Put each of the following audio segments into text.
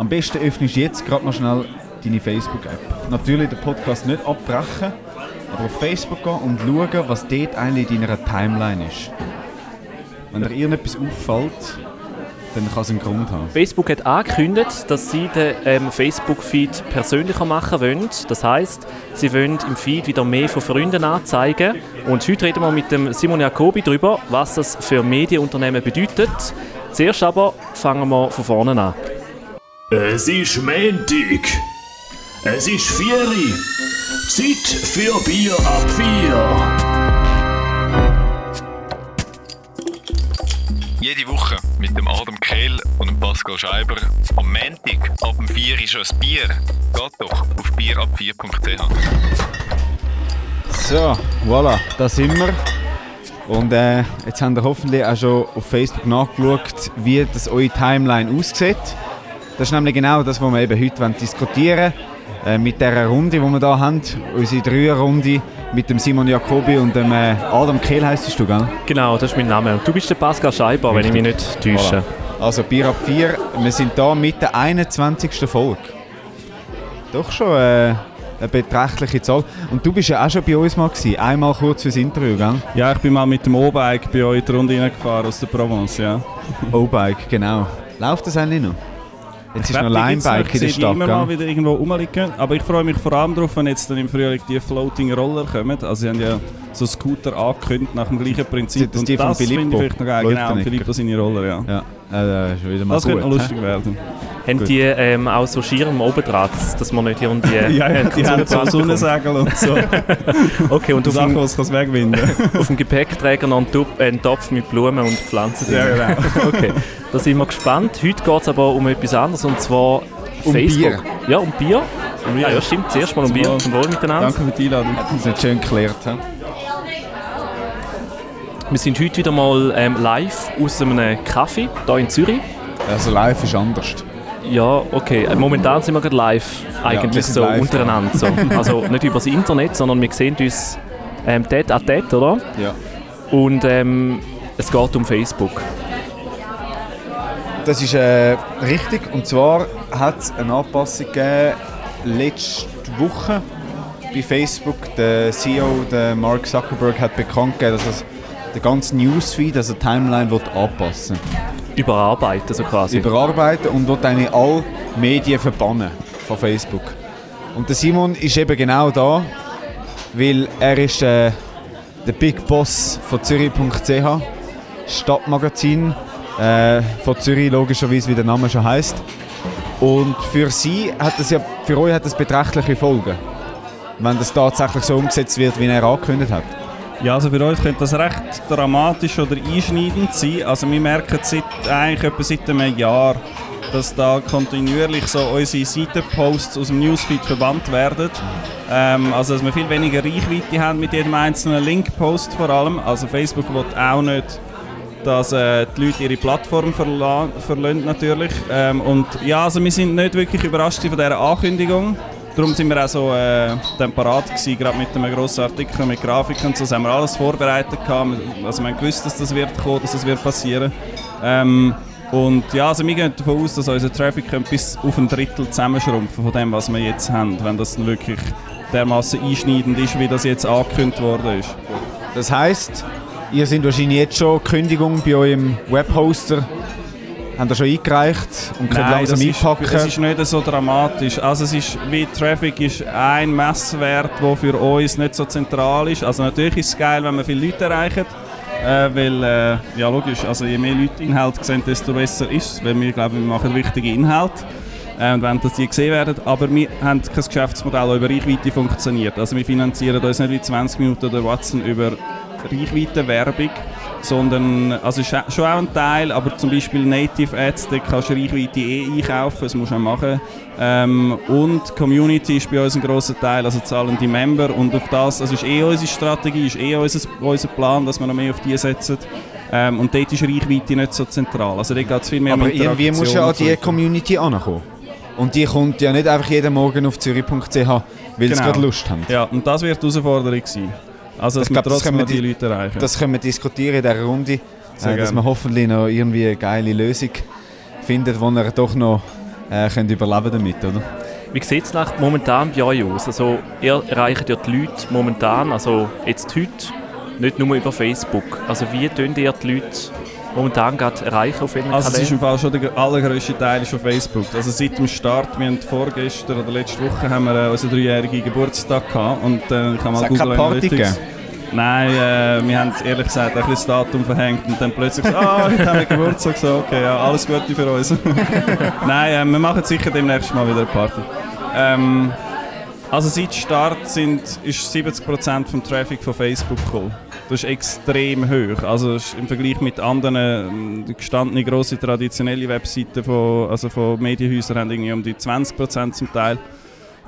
Am besten öffnest du jetzt gerade mal schnell deine Facebook-App. Natürlich den Podcast nicht abbrechen, aber auf Facebook gehen und schauen, was dort eigentlich in deiner Timeline ist. Wenn dir irgendetwas auffällt, dann kann es einen Grund haben. Facebook hat angekündigt, dass sie den ähm, Facebook-Feed persönlicher machen wollen. Das heißt, sie wollen im Feed wieder mehr von Freunden anzeigen. Und heute reden wir mit dem Simon Jacobi darüber, was das für Medienunternehmen bedeutet. Zuerst aber fangen wir von vorne an. Es ist Montag. Es ist Vieri. Zeit für Bier ab vier. Jede Woche mit dem Adam Kehl und dem Pascal Scheiber. Am Montag ab dem 4 ist schon ein Bier. Geht doch auf bierab4.ch. So, voilà, da sind wir. Und äh, jetzt habt ihr hoffentlich auch schon auf Facebook nachgeschaut, wie das eure Timeline aussieht. Das ist nämlich genau das, was wir eben heute diskutieren wollen. Äh, mit dieser Runde, die wir hier haben. Unsere Dreierrunde mit dem Simon Jacobi und dem äh, Adam Kehl heisst du, gell? Genau, das ist mein Name. Und du bist der Pascal Scheiber, wenn ich mich nicht täusche. Voilà. Also Bier ab 4, wir sind hier mit der 21. Folge. Doch schon äh, eine beträchtliche Zahl. Und du bist ja auch schon bei uns mal gewesen, einmal kurz fürs Interview, gell? Ja, ich bin mal mit dem O-Bike bei euch die Runde reingefahren aus der Provence, ja. O-Bike, genau. Läuft das eigentlich noch? Jetzt ist noch Linebike in der Stadt. immer mal wieder irgendwo rumliegen. Aber ich freue mich vor allem darauf, wenn jetzt dann im Frühling die Floating Roller kommen. Also sie haben ja so Scooter angekündigt nach dem gleichen Prinzip. Das, das, das finde ich vielleicht noch geil. Genau, Filippo seine Roller, ja. ja. Äh, das das könnte noch lustig werden. Haben die ähm, auch so Schirme oben dran, dass man nicht irgendwie... ja, ja, die haben so Sonnensegel und so. okay, und auf Sachen, was kann wegwinden auf dem Gepäckträger noch einen, Topf, äh, einen Topf mit Blumen und Pflanzen. Ja, genau. okay, da sind wir gespannt. Heute geht es aber um etwas anderes, und zwar um Facebook. Bier. Ja, um Bier. Um. Ah, ja, stimmt. Zuerst mal um Bier. Zum Wohl miteinander. Danke für die Einladung. Das ist schön geklärt. He? Wir sind heute wieder mal ähm, live aus einem Kaffee hier in Zürich. Also live ist anders. Ja, okay. Momentan sind wir gerade live, eigentlich ja, so live, untereinander. So. Also nicht über das Internet, sondern wir sehen uns ähm, dort an dort, oder? Ja. Und ähm, es geht um Facebook. Das ist äh, richtig. Und zwar hat es eine Anpassung gegeben letzte Woche bei Facebook. Der CEO, der Mark Zuckerberg, hat bekannt gegeben, dass er den ganzen Newsfeed, also die Timeline, wird anpassen Überarbeiten, so quasi. Überarbeiten und wird eigentlich alle Medien verbannen von Facebook. Und der Simon ist eben genau da, weil er ist äh, der Big Boss von Zürich.ch, Stadtmagazin äh, von Zürich, logischerweise, wie der Name schon heißt. Und für sie hat das ja, für euch hat das beträchtliche Folgen, wenn das tatsächlich so umgesetzt wird, wie er angekündigt hat. Ja, also für uns könnte das recht dramatisch oder einschneidend sein. Also wir merken seit, eigentlich etwa seit einem Jahr, dass da kontinuierlich so unsere Seitenposts aus dem Newsfeed verbannt werden. Ähm, also dass wir viel weniger Reichweite haben mit jedem einzelnen Linkpost vor allem. Also Facebook will auch nicht, dass äh, die Leute ihre Plattform verlassen natürlich. Ähm, und ja, also wir sind nicht wirklich überrascht von dieser Ankündigung. Darum sind wir auch so äh, parat gewesen, gerade mit einem grossen Artikel mit Grafiken und so. Das haben wir alles vorbereitet gehabt. Also wir haben gewusst, dass das wird kommen, dass das wird passieren. Ähm, und ja, also wir gehen davon aus, dass unser Traffic bis auf ein Drittel zusammenschrumpfen von dem, was wir jetzt haben, wenn das dann wirklich dermaßen einschneidend ist, wie das jetzt angekündigt worden ist. Das heisst, ihr seid wahrscheinlich jetzt schon Kündigung bei eurem Webhoster haben ihr schon eingereicht und könnt Nein, langsam das einpacken? Ist, es ist nicht so dramatisch. Also es ist, wie Traffic ist ein Messwert, der für uns nicht so zentral ist. Also natürlich ist es geil, wenn wir viele Leute erreichen. Äh, weil, äh, ja logisch, also je mehr Leute Inhalt sehen, desto besser ist es. Weil wir glauben, wir machen wichtige Inhalte. Äh, und wenn das die gesehen werden. Aber wir haben kein Geschäftsmodell, das über Reichweite funktioniert. Also wir finanzieren uns nicht wie 20 Minuten oder Watson über Reichweitenwerbung sondern, also ist schon auch ein Teil, aber zum Beispiel Native Ads, da kannst du Reichweite eh einkaufen, das musst du auch machen. Ähm, und Community ist bei uns ein grosser Teil, also zahlende Member und auf das, also ist eh unsere Strategie, ist eh unser, unser Plan, dass wir noch mehr auf die setzen. Ähm, und dort ist Reichweite nicht so zentral, also dort geht es viel mehr Aber um irgendwie musst du ja an die Community ankommen. Und die kommt ja nicht einfach jeden Morgen auf zürich.ch, weil Genau. sie gerade Lust haben. Ja, und das wird die Herausforderung sein. Also, dass Ich glaub, das trotzdem können noch wir die Leute erreichen. Das können wir diskutieren in dieser Runde, äh, dass wir hoffentlich noch irgendwie eine geile Lösung finden, wo er doch noch äh, können überleben damit, oder? Wie sieht es momentan bei euch aus? Also, ihr erreicht ja die Leute momentan, also jetzt heute, nicht nur über Facebook. Also wie tun ihr die Leute momentan gerade erreichen auf welchen Also es ist im Fall schon der allergrößte Teil ist auf Facebook. Also seit dem Start, wir haben vorgestern oder letzte Woche haben wir äh, unseren dreijährigen Geburtstag gehabt und äh, ich habe mal Google Party Analytics. Nein, äh, wir haben ehrlich gesagt ein bisschen das Datum verhängt und dann plötzlich so, ah, heute haben wir Geburtstag, so, okay, ja, alles Gute für uns. Nein, äh, wir machen sicher demnächst mal wieder eine Party. Ähm, also seit Start sind, ist 70% vom Traffic von Facebook gekommen. Das ist extrem hoch. Also im Vergleich mit anderen ähm, gestandene grosse traditionelle Webseiten von, also von Medienhäusern haben irgendwie um die 20% zum Teil.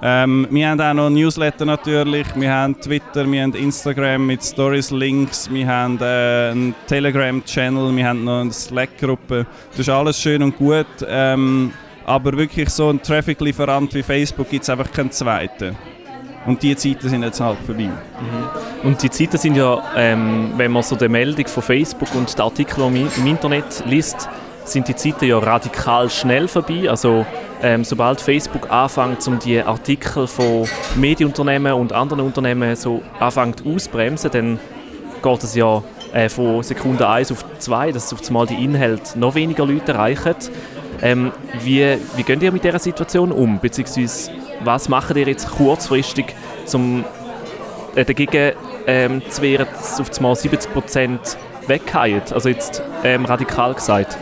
Ähm, wir haben auch noch Newsletter natürlich, wir haben Twitter, wir haben Instagram mit Stories, Links, wir haben äh, einen Telegram-Channel, wir haben noch eine Slack-Gruppe. Das ist alles schön und gut, ähm, aber wirklich so ein Traffic-Lieferant wie Facebook gibt es einfach keinen zweiten. Und die Zeiten sind jetzt halt vorbei. Und die Zeiten sind ja, ähm, wenn man so die Meldung von Facebook und die Artikel im Internet liest, sind die Zeiten ja radikal schnell vorbei. Also ähm, sobald Facebook anfängt, um die Artikel von Medienunternehmen und anderen Unternehmen so anfängt ausbremsen, dann geht es ja äh, von Sekunde 1 auf 2, dass auf einmal die Inhalte noch weniger Leute erreichen. Ähm, wie, wie geht ihr mit dieser Situation um? Beziehungsweise was macht ihr jetzt kurzfristig, um äh, dagegen ähm, zu wehren, dass auf einmal 70% wegfallen? Also jetzt ähm, radikal gesagt.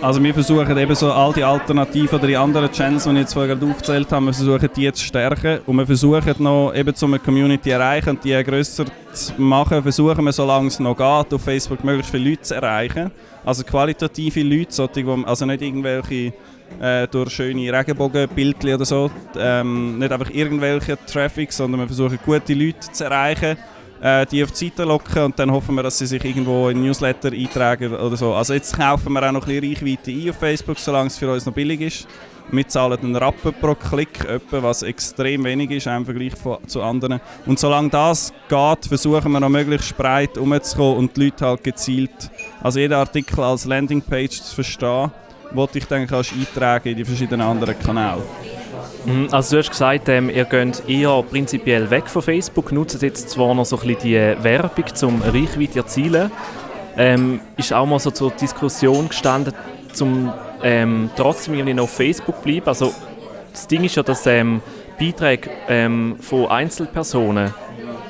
Also wir versuchen eben so all die Alternativen oder die anderen Channels, die ich jetzt vorher aufgezählt habe, wir versuchen die zu stärken und wir versuchen noch eben um eine Community zu erreichen und die grösser zu machen, versuchen wir, solange es noch geht, auf Facebook möglichst viele Leute zu erreichen. Also qualitative Leute, solche, also nicht irgendwelche äh, durch schöne Regenbogenbildchen oder so, ähm, nicht einfach irgendwelche Traffic, sondern wir versuchen gute Leute zu erreichen äh, die auf die Seite locken und dann hoffen wir, dass sie sich irgendwo in Newsletter eintragen oder so. Also jetzt kaufen wir auch noch ein bisschen Reichweite ein auf Facebook, solange es für uns noch billig ist. Wir zahlen einen Rappen pro Klick, was extrem wenig ist im Vergleich zu anderen. Und solange das geht, versuchen wir noch möglichst breit umzukommen und die Leute halt gezielt, also jeden Artikel als Landingpage zu verstehen, wo ich dann kannst eintragen in die verschiedenen anderen Kanäle. Mhm, Also du hast gesagt, ähm, ihr geht eher prinzipiell weg von Facebook, nutzt jetzt zwar noch so ein bisschen die Werbung, um Reichweite erzielen. Ähm, ist auch mal so zur Diskussion gestanden, zum ähm, trotzdem irgendwie noch auf Facebook bleiben. Also das Ding ist ja, dass ähm, Beiträge ähm, von Einzelpersonen,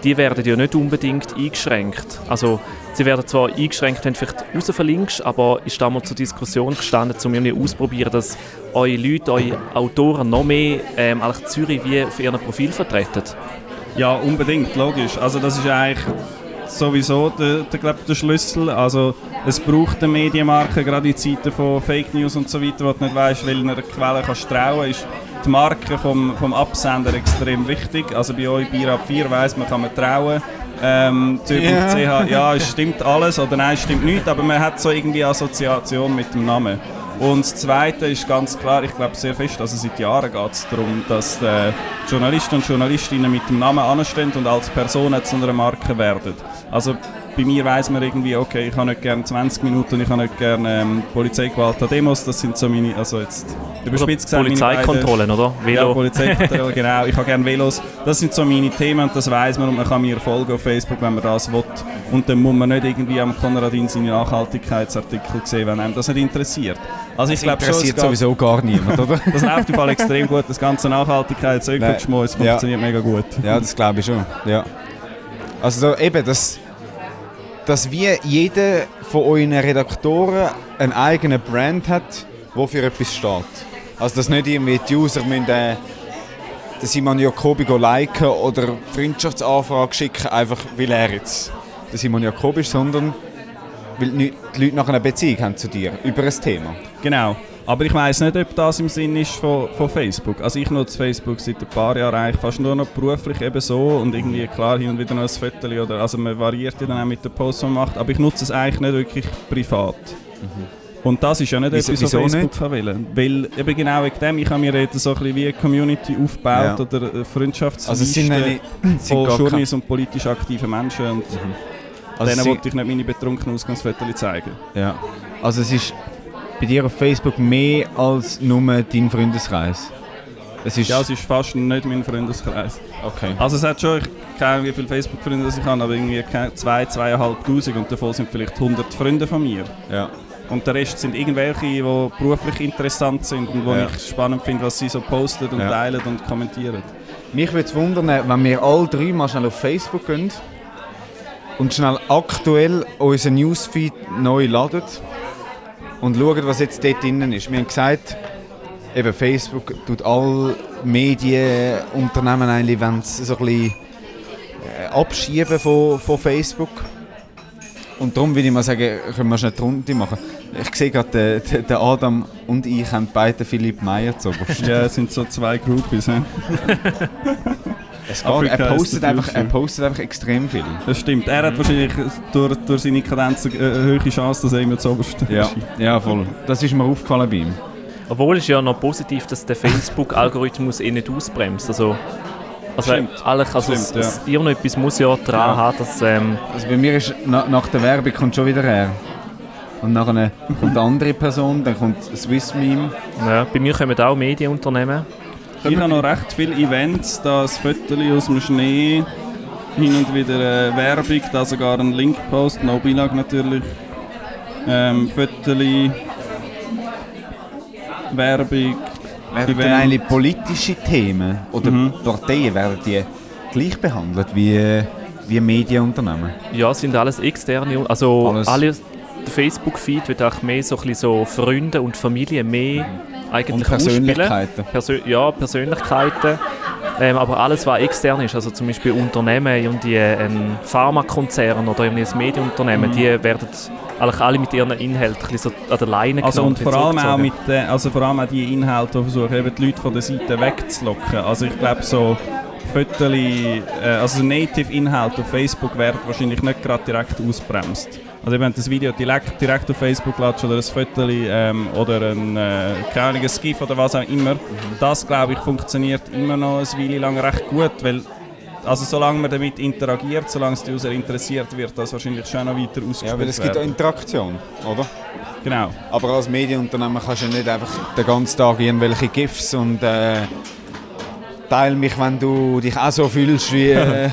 die werden ja nicht unbedingt eingeschränkt. Also sie werden zwar eingeschränkt, du vielleicht raus verlinkst, aber ist da mal zur Diskussion gestanden, um irgendwie auszuprobieren, dass eure Leute, eure Autoren noch mehr ähm, eigentlich Zürich wie auf ihrem Profil vertreten. Ja, unbedingt, logisch. Also das ist eigentlich sowieso der, der, glaub, der Schlüssel. Also es braucht eine Medienmarke, gerade in Zeiten von Fake News und so weiter, wo du nicht weißt, welcher Quelle kannst trauen ist die Marke vom, vom Absender extrem wichtig. Also bei euch Bier ab 4 weiss man, kann man trauen. Ähm, Zürich.ch, ja, es stimmt alles oder nein, es stimmt nicht, aber man hat so irgendwie Assoziation mit dem Namen. Und das Zweite ist ganz klar, ich glaube sehr fest, also seit Jahren geht es darum, dass äh, Journalisten und Journalistinnen mit dem Namen anstehen und als Personen zu einer Marke werden. Also bei mir weiß man irgendwie, okay, ich habe nicht gerne 20 Minuten, ich habe nicht gerne ähm, Polizeigewalt an Demos, das sind so meine, also jetzt überspitzt gesagt, Polizeikontrollen, oder? ja, Velo. Polizeikontrolle, genau. Ich habe gerne Velos. Das sind so meine Themen und das weiß man und man kann mir folgen auf Facebook, wenn man das will. Und dann muss man nicht irgendwie am Konradin seine Nachhaltigkeitsartikel sehen, wenn einem das nicht interessiert. Also ich glaube schon, es Interessiert sowieso gar niemand, oder? das läuft im Fall extrem gut. Das ganze Nachhaltigkeits-Ökoschmuss Nein, ja. funktioniert mega gut. Ja, das glaube ich schon. Ja. Also da, eben, dass, dass wie jeder von euren Redaktoren einen eigenen Brand hat, wo für etwas steht. Also dass nicht irgendwie die User müssen, äh, Simon Jacobi go liken oder Freundschaftsanfrage schicken, einfach weil er jetzt der Simon Jacobi ist, sondern weil die Leute nachher eine Beziehung haben zu dir über ein Thema. Genau. Aber ich weiß nicht, ob das im Sinn ist von, von Facebook. Also ich nutze Facebook seit ein paar Jahren eigentlich fast nur noch beruflich eben so und irgendwie klar hin und wieder noch ein Foto oder also man variiert ja dann auch mit den Posts, die man macht, aber ich nutze es eigentlich nicht wirklich privat. Und das ist ja nicht Wieso- etwas, was Facebook wollen. Weil eben genau wegen dem, ich habe mir jetzt so ein bisschen wie eine Community aufgebaut Ja. oder eine Freundschaftsliste Also es sind, sind von Journeys und politisch aktiven Menschen und also denen wollte ich nicht meine betrunkenen Ausgangsfotos zeigen. Ja. Also es ist bei dir auf Facebook mehr als nur dein Freundeskreis? Es ist, Ja, es ist fast nicht mein Freundeskreis. okay. Also es hat schon, ich keine Ahnung, wie viele Facebook-Freunde ich habe, aber irgendwie keine- zwei, zweieinhalbtausend und davon sind vielleicht 100 Freunde von mir. Ja. Und der Rest sind irgendwelche, die beruflich interessant sind und wo Ja. ich spannend finde, was sie so posten und Ja. teilen und kommentieren. Mich würde es wundern, wenn wir alle drei mal schnell auf Facebook gehen und schnell aktuell unseren Newsfeed neu laden und schauen, was jetzt dort drin ist. Wir haben gesagt, eben Facebook tut alle Medienunternehmen eigentlich, wenn sie so ein bisschen äh, abschieben von, von Facebook. Und darum würde ich mal sagen, können wir schnell die Runde machen. Ich sehe gerade, der, der Adam und ich haben beide Philipp Meyer zu Ja, es sind so zwei Groupies. Es geht, er, postet einfach, er postet einfach extrem viel. Das stimmt. Er hat wahrscheinlich durch, durch seine Kadenz eine äh, hohe Chance, dass er immer zu oberst Ja, ja, voll. Das ist mir aufgefallen bei ihm. Obwohl es ist ja noch positiv, dass der Facebook-Algorithmus eh nicht ausbremst. Also, also, Stimmt. eigentlich, also Stimmt, es, ja. es, irgendetwas muss ja dran Ja. haben, dass... Ähm, Also bei mir ist na, nach der Werbung kommt schon wieder er. Und nachher kommt eine andere Person, dann kommt Swiss Meme. ja, bei mir kommen auch Medienunternehmen. Ich habe noch recht viele Events, da ein Foto aus dem Schnee, hin und wieder äh, Werbung, da sogar ein Linkpost, no Beilage natürlich. Ähm, Foto, Werbung. Werden Event. dann eigentlich politische Themen oder Mhm. Parteien werden die gleich behandelt wie, wie Medienunternehmen? Ja, es sind alles externe, also Alles. alle, der Facebook-Feed wird auch mehr so, ein bisschen so Freunde und Familie mehr eigentlich Und. Persönlichkeiten. Persö ja, Persönlichkeiten. Ähm, aber alles, was extern ist, also zum Beispiel Unternehmen, irgendwie ein Pharmakonzern oder irgendwie ein Medienunternehmen, die werden eigentlich alle mit ihren Inhalten so an der Leine Also und vor allem auch mit den, also vor allem auch die Inhalte, die versuchen eben die Leute von der Seite wegzulocken. Also ich glaube so Fötterli, äh, also Native-Inhalte auf Facebook werden wahrscheinlich nicht gerade direkt ausbremst. Also wenn das Video direkt, direkt auf Facebook lädst oder ein Fötterli ähm, oder ein, äh, keine Ahnung, ein GIF oder was auch immer, das glaube ich funktioniert immer noch eine Weile lang recht gut, weil also solange man damit interagiert, solange es die User interessiert, wird das wahrscheinlich schon noch weiter ausgespielt Ja, weil es gibt auch. Interaktion, oder? Genau. Aber als Medienunternehmen kannst du ja nicht einfach den ganzen Tag irgendwelche GIFs und äh, teil mich, wenn du dich auch so fühlst wie, äh,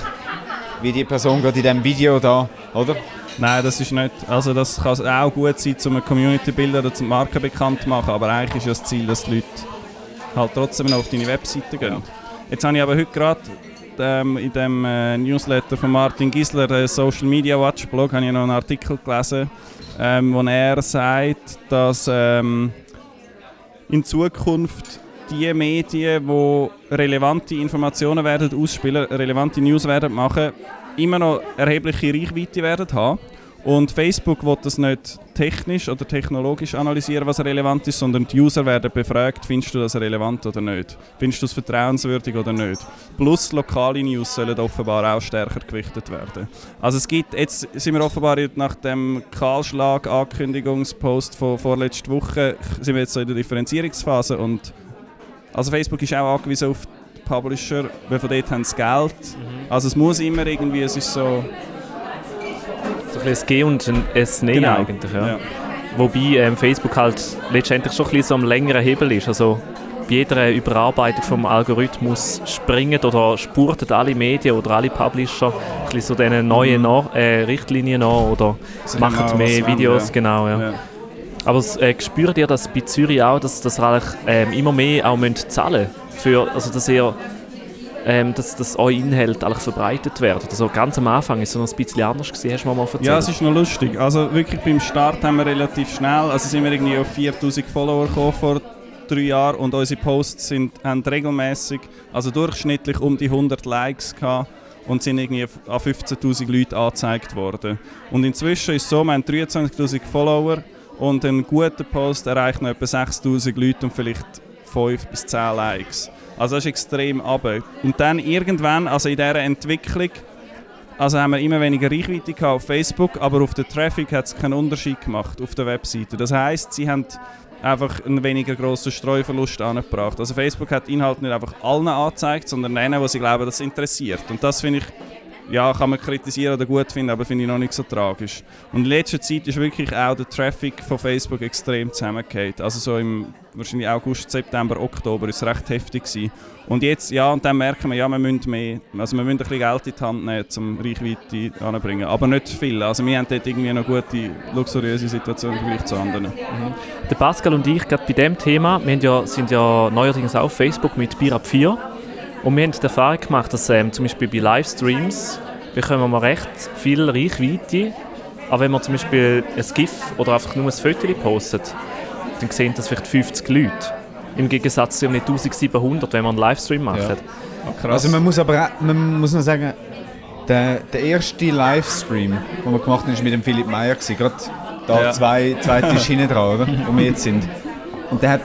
wie die Person gerade in diesem Video da, oder? Nein, das ist nicht. Also das kann auch gut sein, um eine Community bilden oder zum Marken bekannt zu machen, aber eigentlich ist ja das Ziel, dass die Leute halt trotzdem noch auf deine Webseite gehen. Jetzt habe ich aber heute gerade ähm, in dem äh, Newsletter von Martin Gisler, der Social Media Watch Blog, habe ich noch einen Artikel gelesen, ähm, wo er sagt, dass ähm, in Zukunft die Medien, die relevante Informationen werden ausspielen, relevante News werden machen, immer noch erhebliche Reichweite werden haben. Und Facebook will das nicht technisch oder technologisch analysieren, was relevant ist, sondern die User werden befragt, findest du das relevant oder nicht? Findest du es vertrauenswürdig oder nicht? Plus lokale News sollen offenbar auch stärker gewichtet werden. Also es gibt, jetzt sind wir offenbar nach dem Kahlschlag-Ankündigungspost von vorletzter Woche, sind wir jetzt so in der Differenzierungsphase und also Facebook ist auch angewiesen auf die Publisher, weil von dort haben sie Geld. Also es muss immer irgendwie, es ist so... So ein bisschen ein G und ein S Nein Genau. eigentlich. Ja. Ja. Wobei ähm, Facebook halt letztendlich schon ein bisschen so am längeren Hebel ist. Also bei jeder Überarbeitung vom Algorithmus springen oder spurten alle Medien oder alle Publisher ein bisschen so diesen neuen nach, äh, Richtlinien nach oder Sie machen haben mehr Videos, ja. genau. Ja. Ja. Aber äh, spürt ihr das bei Zürich auch, dass, dass ihr eigentlich, ähm, immer mehr auch müsst zahlen für, also dass ihr ähm, dass, dass eure Inhalte eigentlich verbreitet werden. Also ganz am Anfang ist es noch ein bisschen anders gewesen, hast du mir mal erzählt. Ja, es ist noch lustig. Also wirklich beim Start haben wir relativ schnell, also sind wir irgendwie auf 4000 Follower gekommen vor drei Jahren und unsere Posts sind, haben regelmäßig, also durchschnittlich um die 100 Likes gehabt und sind irgendwie an 15'000 Leute angezeigt worden. Und inzwischen ist es so, wir haben 23'000 Follower und ein guter Post erreicht noch etwa 6'000 Leute und vielleicht 5 bis 10 Likes. Also das ist extrem runter. Und dann irgendwann, also in dieser Entwicklung, also haben wir immer weniger Reichweite auf Facebook, aber auf den Traffic hat es keinen Unterschied gemacht auf der Webseite. Das heißt, sie haben einfach einen weniger grossen Streuverlust angebracht. Also Facebook hat Inhalte nicht einfach allen angezeigt, sondern denen, die sie glauben, das interessiert. Und das finde ich ja, kann man kritisieren oder gut finden, aber finde ich noch nicht so tragisch. Und in letzter Zeit ist wirklich auch der Traffic von Facebook extrem zusammengefallen. Also so im wahrscheinlich August, September, Oktober ist es recht heftig gewesen. Und jetzt, ja, und dann merken wir, ja, wir müssen mehr, also wir müssen ein bisschen Geld in die Hand nehmen, um Reichweite anzubringen. Aber nicht viel. Also wir haben dort irgendwie eine gute, luxuriöse Situation im Vergleich zu anderen. Der Pascal und ich, gerade bei diesem Thema, wir ja, sind ja neuerdings auf Facebook mit Bier ab 4 und wir haben die Erfahrung gemacht, dass ähm, zum Beispiel bei Livestreams bekommen wir recht viel Reichweite, aber wenn man zum Beispiel ein GIF oder einfach nur ein Foto postet, dann sehen das vielleicht 50 Leute. Im Gegensatz zu 1700, wenn man einen Livestream macht. Ja. Also man muss aber auch, man muss noch sagen, der, der erste Livestream, den wir gemacht haben, war mit dem Philipp Meyer. gewesen. Gerade da Ja. zwei, zwei Tische hinten dran, oder? wo wir jetzt sind. Und der hat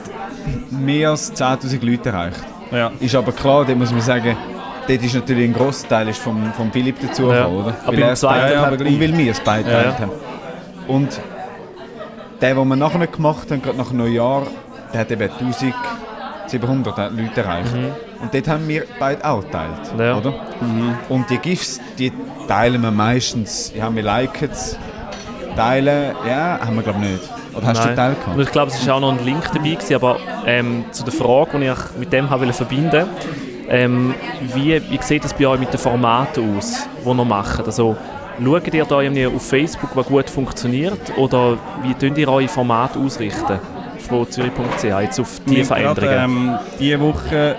mehr als 10'000 Leute erreicht. Ja. Ist aber klar, dort muss man sagen, dort ist natürlich ein Großteil ist vom, vom Philipp dazu Ja. oder? Aber weil er es hat aber und weil wir es beide Ja, haben. Und der, den wir nachher gemacht haben, gerade nach Neujahr, der hat eben 1700 Leute erreicht. Und dort haben wir beide auch geteilt, Mhm. Ja. oder? Und die GIFs, die teilen wir meistens, ja, wir liken es, teilen, ja, haben wir glaube ich nicht. Oder hast du Nein. geteilt? Und gehabt? ich glaube, es war auch noch ein Link dabei, gewesen, aber ähm, zu der Frage, die ich mit dem habe wollte verbinden ähm, wie, wie sieht es bei euch mit den Formaten aus, die ihr macht? Also, schaut ihr da irgendwie auf Facebook, was gut funktioniert, oder wie könnt ihr eure Formate ausrichten von Zürich.ch jetzt auf die Wir haben gerade, Veränderungen? ähm, diese Woche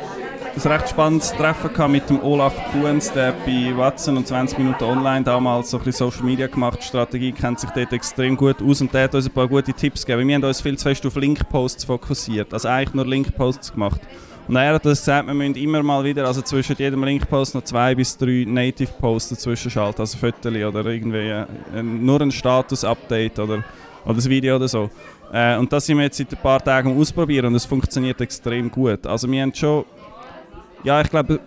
ein recht spannendes Treffen mit dem Olaf Kuhns, der bei Watson und 20 Minuten online damals so ein bisschen Social Media gemacht. Strategie kennt sich dort extrem gut aus und der hat uns ein paar gute Tipps gegeben. Wir haben uns viel zu fest auf Link-Posts fokussiert, also eigentlich nur Link-Posts gemacht. Und er hat uns gesagt, wir müssen immer mal wieder, also zwischen jedem Link-Post noch zwei bis drei Native-Posts dazwischen schalten, also Fotos oder irgendwie äh, nur ein Status-Update oder, oder ein Video oder so. Äh, und das sind wir jetzt seit ein paar Tagen ausprobieren und es funktioniert extrem gut. Also wir haben schon, ja ich glaube,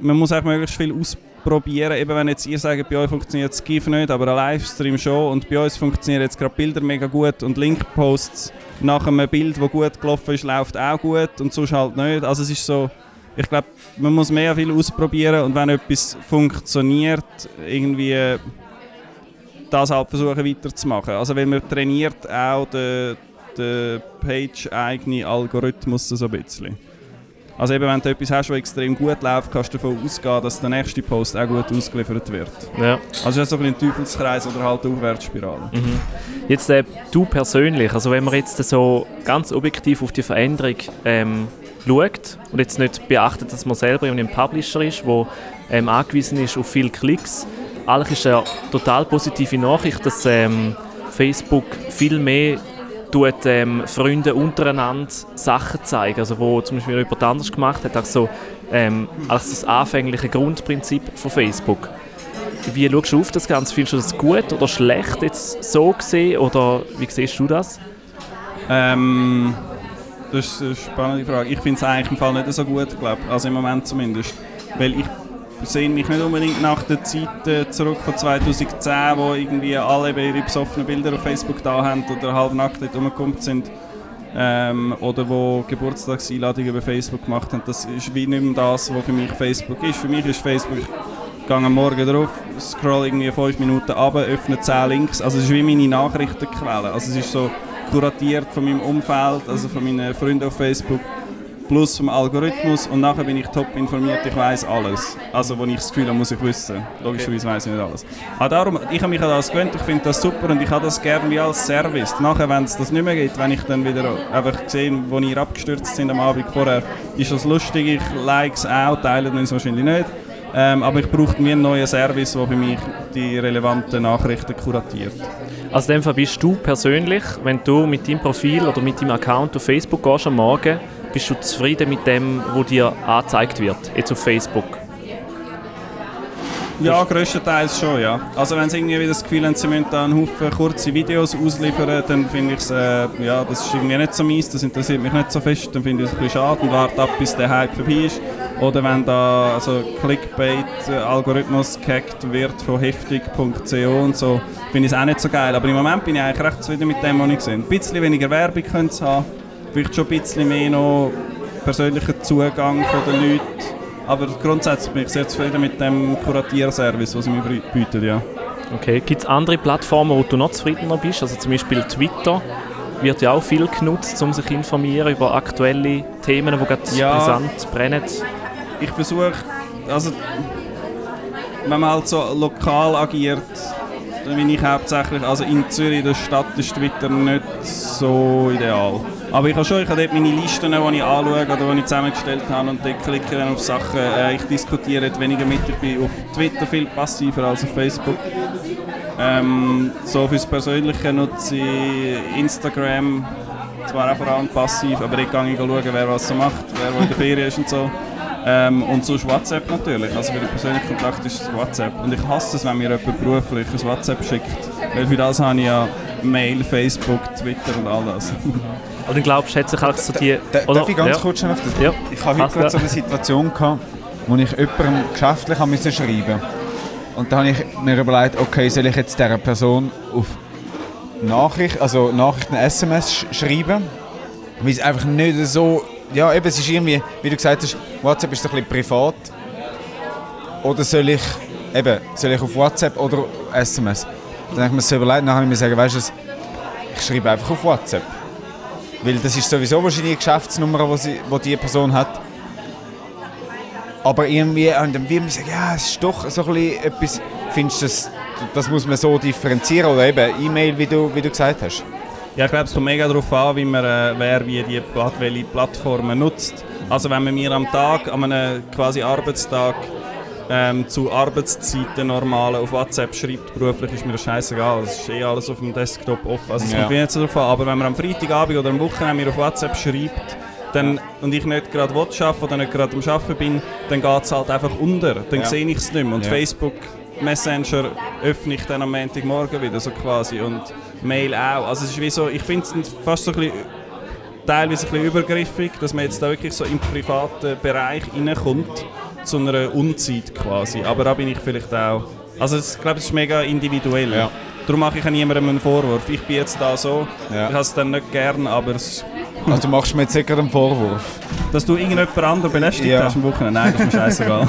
man muss auch möglichst viel ausprobieren. Eben wenn jetzt ihr sagt, bei euch funktioniert das GIF nicht, aber ein Livestream schon und bei uns funktionieren jetzt gerade Bilder mega gut und Linkposts nach einem Bild, das gut gelaufen ist, läuft auch gut und sonst halt nicht. Also es ist so, ich glaube, man muss mehr viel ausprobieren und wenn etwas funktioniert, irgendwie das halt versuchen weiterzumachen. Also weil man trainiert auch den, den Page-eigenen Algorithmus so ein bisschen. Also eben, wenn du etwas hast, was extrem gut läuft, kannst du davon ausgehen, dass der nächste Post auch gut ausgeliefert wird. ja. Also es ist so ein Teufelskreis oder halt eine Aufwärtsspirale. Jetzt äh, du persönlich, also wenn man jetzt so ganz objektiv auf die Veränderung ähm, schaut und jetzt nicht beachtet, dass man selber ein Publisher ist, der ähm, angewiesen ist auf viele Klicks, eigentlich ist ja total positive Nachricht, dass ähm, Facebook viel mehr tut, ähm, Freunde untereinander Sachen zeigen, also wo zum Beispiel jemand anders gemacht hat, also ähm, als das anfängliche Grundprinzip von Facebook. Wie schaust du auf das Ganze? Findest du das gut oder schlecht jetzt so gesehen? Oder wie siehst du das? Ähm, das ist eine spannende Frage. Ich finde es eigentlich im Fall nicht so gut, glaube Also im Moment zumindest. Weil ich sehe mich nicht unbedingt nach der Zeit äh, zurück von 2010, wo irgendwie alle ihre besoffenen Bilder auf Facebook da haben oder halbnackt dort rumgekommen sind. Ähm, oder wo Geburtstagseinladungen über Facebook gemacht haben. Das ist wie nicht mehr das, was für mich Facebook ist. Für mich ist Facebook, ich gehe am Morgen drauf, scroll irgendwie 5 Minuten runter, öffne 10 Links. Also es ist wie meine Nachrichtenquelle. Also es ist so kuratiert von meinem Umfeld, also von meinen Freunden auf Facebook, plus vom Algorithmus und nachher bin ich top informiert, ich weiß alles. Also, wo ich das Gefühl habe, muss ich wissen. Logischerweise weiß ich nicht alles. Aber darum, ich habe mich an das gewöhnt, ich finde das super und ich habe das gerne wie als Service. Nachher, wenn es das nicht mehr gibt, wenn ich dann wieder einfach sehe, wo ihr abgestürzt sind am Abend vorher, ist das lustig, ich like es auch, teilen es wahrscheinlich nicht. Ähm, aber ich brauche mir einen neuen Service, der für mich die relevanten Nachrichten kuratiert. Also in dem Fall bist du persönlich, wenn du mit deinem Profil oder mit deinem Account auf Facebook gehst am Morgen, bist du zufrieden mit dem, was dir angezeigt wird, jetzt auf Facebook? Ja, größtenteils schon, ja. Also wenn sie irgendwie das Gefühl haben, sie müssen da einen Haufen kurze Videos ausliefern, dann finde ich es, äh, ja, das ist irgendwie nicht so meins, das interessiert mich nicht so fest, dann finde ich es ein bisschen schade und warte ab, bis der Hype vorbei ist. Oder wenn da also Clickbait-Algorithmus gehackt wird von heftig.co und so, finde ich es auch nicht so geil. Aber im Moment bin ich eigentlich recht zufrieden mit dem, was ich sehe. Ein bisschen weniger Werbung könnte es haben, vielleicht schon ein bisschen mehr noch persönlicher Zugang von den Leuten Aber grundsätzlich bin ich sehr zufrieden mit dem Kuratierservice, was sie mir bie- bieten, ja. Okay. Gibt es andere Plattformen, wo du noch zufriedener bist? Also zum Beispiel Twitter wird ja auch viel genutzt, um sich informieren über aktuelle Themen, die gerade Ja. brisant brennen. ich versuche, also wenn man halt so lokal agiert, dann bin ich hauptsächlich, also in Zürich, der Stadt, ist Twitter nicht so ideal. Aber ich habe schon, ich habe dort meine Listen, die ich anschaue oder die ich zusammengestellt habe und dort klicke dann auf Sachen. Äh, ich diskutiere weniger mit, ich bin auf Twitter viel passiver als auf Facebook. Ähm, so fürs Persönliche nutze ich Instagram, zwar auch vor allem passiv, aber ich gehe schauen, wer was so macht, wer wo in der Ferien ist und so. Ähm, und sonst WhatsApp natürlich. Also für den persönlichen Kontakt ist es WhatsApp. Und ich hasse es, wenn mir jemand beruflich ein WhatsApp schickt. Weil für das habe ich ja Mail, Facebook, Twitter und all das. Oder glaubst du, hat sich auch so die... Da, oder, darf ich ganz ja. kurz auf das? Ja. Ich habe heute gerade so eine Situation gehabt, wo ich jemandem geschäftlich schreiben Und da habe ich mir überlegt, okay, soll ich jetzt dieser Person auf Nachricht, also Nachrichten, SMS sch schreiben? Weil es einfach nicht so... Ja, eben, es ist irgendwie, wie du gesagt hast, WhatsApp ist ein bisschen privat. Oder soll ich, eben, soll ich auf WhatsApp oder SMS? Dann habe ich mir so überlegt, dann habe ich mir gesagt, weißt du, ich schreibe einfach auf WhatsApp. Weil das ist sowieso wahrscheinlich eine Geschäftsnummer, die sie, die Person hat. Aber irgendwie, und dann man sagen, ja, es ist doch so ein etwas, findest du, das, das muss man so differenzieren? Oder eben E-Mail, wie du, wie du gesagt hast? Ja, ich glaube, es kommt mega darauf an, wie man, äh, wer wie die Platt, Plattformen nutzt. Also wenn man mir am Tag, an einem quasi Arbeitstag, ähm, zu Arbeitszeiten normal auf WhatsApp schreibt, beruflich ist mir das scheißegal. Es ist eh alles auf dem Desktop offen. Also es Ja. kommt nicht so darauf an. Aber wenn man am Freitagabend oder am Wochenende mir auf WhatsApp schreibt, dann, und ich nicht gerade arbeiten oder nicht gerade am Arbeiten bin, dann geht es halt einfach unter. Dann Ja. sehe ich es nicht mehr. Und Ja. Facebook Messenger öffne ich dann am Montagmorgen wieder, so quasi. Und Mail auch. Also es ist wie so, ich finde es fast so ein bisschen, teilweise ein bisschen übergriffig, dass man jetzt da wirklich so im privaten Bereich reinkommt, zu einer Unzeit quasi. Aber da bin ich vielleicht auch, also es- ich glaube, es ist mega individuell. Ja. Darum mache ich auch niemandem einen Vorwurf. Ich bin jetzt da so, Ja. ich habe es dann nicht gern, aber es, Also du machst mir jetzt gerade einen Vorwurf. dass du irgendjemand anderen belästigt Ja. hast am Wochenende, nein, das ist mir scheißegal.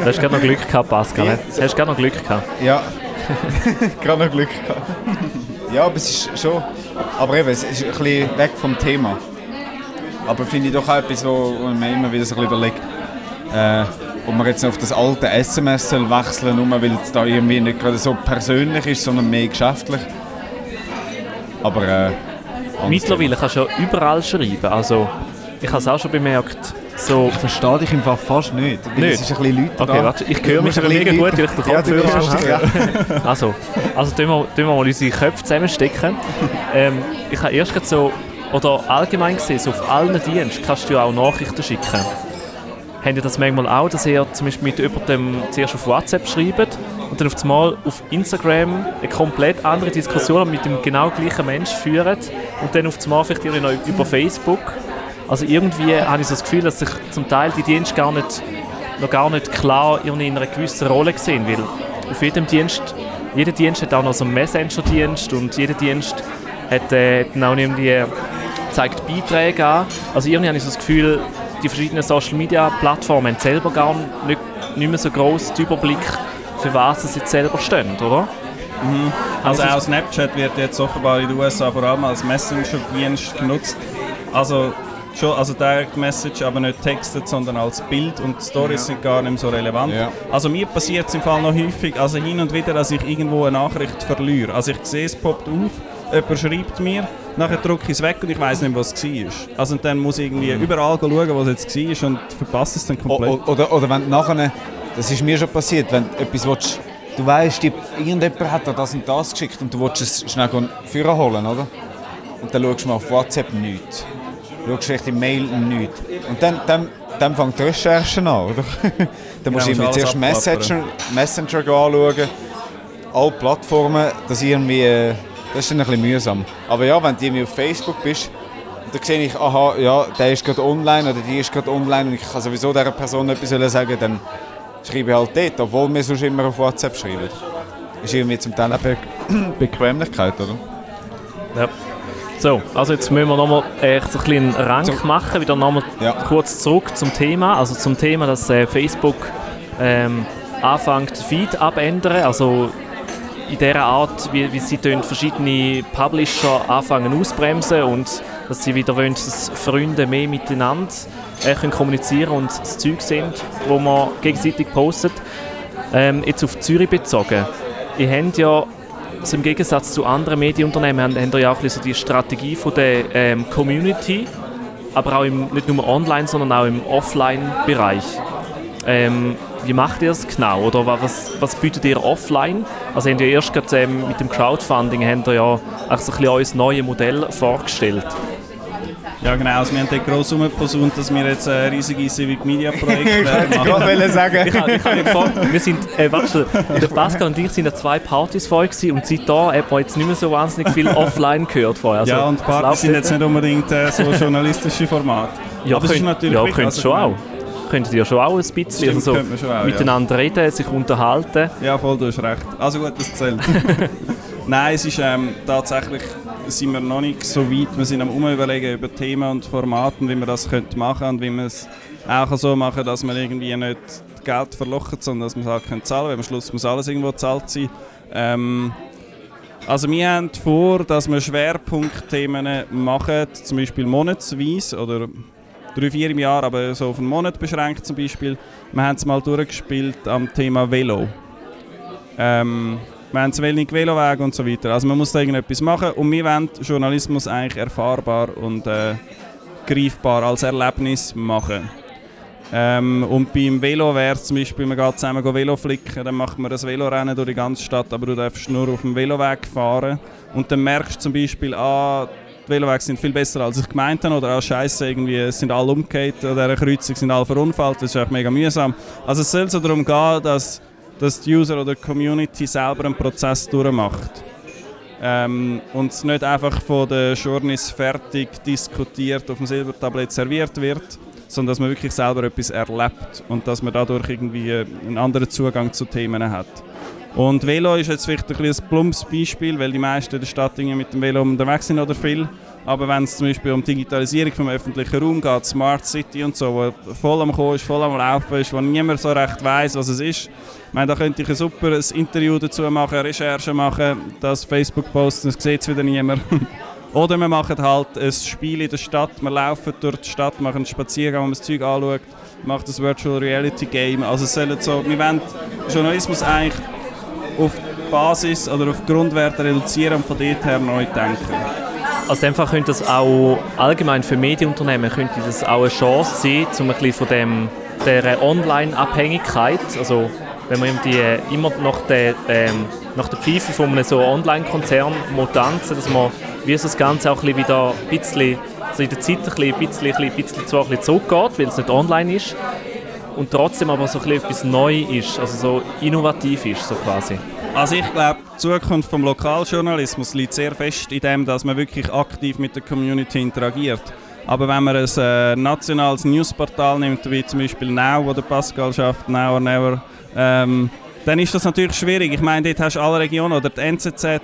Du hast gerade noch Glück gehabt, Pascal. ne? Du hast gerade noch Glück gehabt. Ja, gerade noch Glück gehabt. Ja, aber es ist schon. Aber eben, es ist ein bisschen weg vom Thema. Aber finde ich doch auch etwas, wo, wo man immer wieder so ein bisschen überlegt, äh, ob man jetzt noch auf das alte SMS soll wechseln nur weil es da irgendwie nicht gerade so persönlich ist, sondern mehr geschäftlich. Aber äh, Mittlerweile kannst du ja überall schreiben. Also, ich habe es auch schon bemerkt. So, Ich verstehe dich im Fall fast nicht. Nicht? Es ist ein bisschen Leute okay, warte, ich höre mich mega gut, weil ich den Ja, Kopfhörer dich, habe. ja. Also, also tun wir, tun wir mal unsere Köpfe zusammenstecken. Ähm, ich habe erst so, oder allgemein gesehen, auf allen Diensten kannst du ja auch Nachrichten schicken. Habt ihr das manchmal auch, dass ihr zum Beispiel mit jemandem zuerst auf WhatsApp schreibt und dann auf einmal auf Instagram eine komplett andere Diskussion mit dem genau gleichen Mensch führt und dann auf einmal vielleicht noch über Facebook. Also irgendwie habe ich so das Gefühl, dass sich zum Teil die Dienste gar nicht, noch gar nicht klar in einer gewissen Rolle sehen, weil auf jedem Dienst, jeder Dienst hat auch noch so einen Messenger-Dienst und jeder Dienst hat äh, dann auch irgendwie zeigt Beiträge an. Also irgendwie habe ich so das Gefühl, die verschiedenen Social-Media-Plattformen haben selber gar nicht, nicht mehr so gross den Überblick, für was sie jetzt selber stehen, oder? Also Also auch Snapchat wird jetzt offenbar in den USA vor allem als Messenger-Dienst genutzt. Also schon, also Direct Message, aber nicht textet, sondern als Bild und Stories sind gar nicht mehr so relevant. Ja. Also mir passiert es im Fall noch häufig, also hin und wieder, dass ich irgendwo eine Nachricht verliere. Also ich sehe, es poppt auf, jemand schreibt mir, nachher drücke ich es weg und ich weiß nicht, was es war. Also dann muss ich irgendwie überall schauen, was jetzt war und verpasse es dann komplett. o- Oder, oder wenn du nachher, das ist mir schon passiert, wenn du etwas willst, du weißt, irgendjemand hat dir das und das geschickt und du willst es schnell führen holen, oder? Und dann schaust du mal auf WhatsApp nichts. Du schaust echt in Mail nichts. Und dann, dann, dann fängt die Recherche an, oder? dann musst du irgendwie alles zuerst Messenger, Messenger anschauen, alle Plattformen, das irgendwie, äh, das ist dann ein bisschen mühsam. Aber ja, wenn du irgendwie auf Facebook bist, dann sehe ich, aha, ja, der ist gerade online oder die ist gerade online und ich kann sowieso dieser Person etwas sagen, dann schreibe ich halt dort, obwohl wir sonst immer auf WhatsApp schreiben. Ist irgendwie zum Teil auch Be Bequemlichkeit, oder? Ja. So, also jetzt müssen wir nochmal äh, so ein bisschen einen Rank So. machen, wieder nochmal Ja. kurz zurück zum Thema, also zum Thema, dass äh, Facebook ähm, anfängt Feed abändern, also in der Art, wie, wie sie verschiedene Publisher anfangen ausbremsen und dass sie wieder wollen, dass Freunde mehr miteinander äh, können kommunizieren und das Zeug sind, wo man gegenseitig postet. Ähm, jetzt auf Zürich bezogen. Ihr habt ja also im Gegensatz zu anderen Medienunternehmen haben, haben ja auch so die Strategie von der ähm, Community, aber auch im, nicht nur online, sondern auch im Offline-Bereich. Ähm, wie macht ihr das genau? Oder wa- was, was bietet ihr offline? Also habt ihr erst gerade, ähm, mit dem Crowdfunding habt ihr ja auch so ein bisschen euer neues Modell vorgestellt. Ja genau, also wir haben dort gross rumgeposaunt, dass wir jetzt ein riesiges Civic Media Projekt äh, Ich machen. wollte sagen. Ich habe ich hab mir vor, wir sind, äh, warte, der Pascal und ich sind an zwei Partys vorher gewesen und seitdem hat man jetzt nicht mehr so wahnsinnig viel offline gehört vorher. Also, ja, und es Partys sind jetzt nicht unbedingt äh, so journalistische Formate. Ja, Aber es ist könnt, natürlich ja könnt also, schon ich meine- auch. Könntet ihr schon auch ein bisschen Stimmt, also man schon auch, ja. miteinander reden, sich unterhalten. Ja, voll, du hast recht. Also gut, das zählt. Nein, es ist ähm, tatsächlich, sind wir noch nicht so weit. Wir sind am Umüberlegen über Themen und Formaten, wie wir das könnte machen und wie wir es auch so machen, dass man irgendwie nicht Geld verlochen, sondern dass man es halt können zahlen kann. Am Schluss muss alles irgendwo gezahlt sein. Ähm, also wir haben vor, dass wir Schwerpunktthemen machen, zum Beispiel monatsweise oder drei, vier im Jahr, aber so auf einen Monat beschränkt zum Beispiel. Wir haben es mal durchgespielt am Thema Velo. Ähm, wir haben zu wenig Velowege und so weiter. Also man muss da irgendetwas machen und wir wollen Journalismus eigentlich erfahrbar und äh, greifbar als Erlebnis machen. Ähm, und beim Velo wäre es zum Beispiel, man geht zusammen Velo flicken, dann macht man ein Velorennen durch die ganze Stadt, aber du darfst nur auf dem Veloweg fahren. Und dann merkst du zum Beispiel, ah, die Velowege sind viel besser als ich gemeint habe, oder ah, scheiße, irgendwie, es sind alle umgekehrt, an dieser Kreuzung sind alle verunfallt, das ist echt mega mühsam. Also es soll so darum gehen, dass, dass die User oder die Community selber einen Prozess durchmacht. Ähm, und es nicht einfach von den Journeys fertig diskutiert auf dem Silbertablett serviert wird, sondern dass man wirklich selber etwas erlebt und dass man dadurch irgendwie einen anderen Zugang zu Themen hat. Und Velo ist jetzt vielleicht ein, ein plumpes Beispiel, weil die meisten in der Stadt mit dem Velo unterwegs sind oder viel. Aber wenn es zum Beispiel um Digitalisierung vom öffentlichen Raum geht, Smart City und so, wo voll am Kommen ist, voll am Laufen ist, wo niemand so recht weiß, was es ist, ich meine, da könnte ich ein super ein Interview dazu machen, Recherche machen, das Facebook posten, das sieht es wieder niemand. Oder wir machen halt ein Spiel in der Stadt, wir laufen durch die Stadt, machen einen Spaziergang, wo man das Zeug anschaut, macht das Virtual Reality Game. Also es sollen so, wir wollen Journalismus eigentlich auf die Basis oder auf Grundwerte reduzieren und von dort her neu denken. Also in dem Fall könnte das auch allgemein für Medienunternehmen könnte das auch eine Chance sein, um ein bisschen von dem, der Online-Abhängigkeit, also wenn man die, äh, immer nach der, ähm, nach der Pfeife von einem so Online-Konzern tanzen, dass man wie so das Ganze auch ein bisschen wieder ein bisschen, also in der Zeit ein bisschen, ein bisschen, ein bisschen, ein bisschen zurückgeht, weil es nicht online ist, und trotzdem aber so etwas neu ist, also so innovativ ist, so quasi. Also ich glaube, die Zukunft des Lokaljournalismus liegt sehr fest in dem, dass man wirklich aktiv mit der Community interagiert. Aber wenn man ein äh, nationales Newsportal nimmt, wie zum Beispiel Now, wo der Pascal schafft, Now or Never, ähm, dann ist das natürlich schwierig. Ich meine, dort hast du alle Regionen oder die NZZ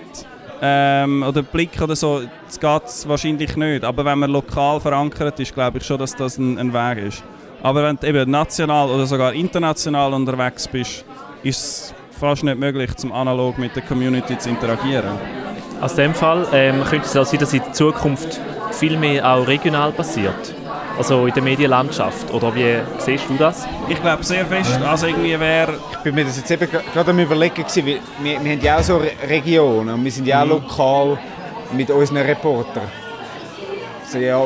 ähm, oder Blick oder so, das geht wahrscheinlich nicht. Aber wenn man lokal verankert ist, glaube ich schon, dass das ein, ein Weg ist. Aber wenn du eben national oder sogar international unterwegs bist, ist es fast nicht möglich, zum analog mit der Community zu interagieren. Aus dem Fall ähm, könnte es auch sein, dass in Zukunft viel mehr auch regional passiert. Also in der Medienlandschaft. Oder wie siehst du das? Ich glaube sehr fest, also irgendwie wäre Ich bin mir das jetzt eben gerade am überlegen gewesen, weil wir, wir haben ja auch so Re Regionen und wir sind ja auch lokal mit unseren Reportern. So, ja,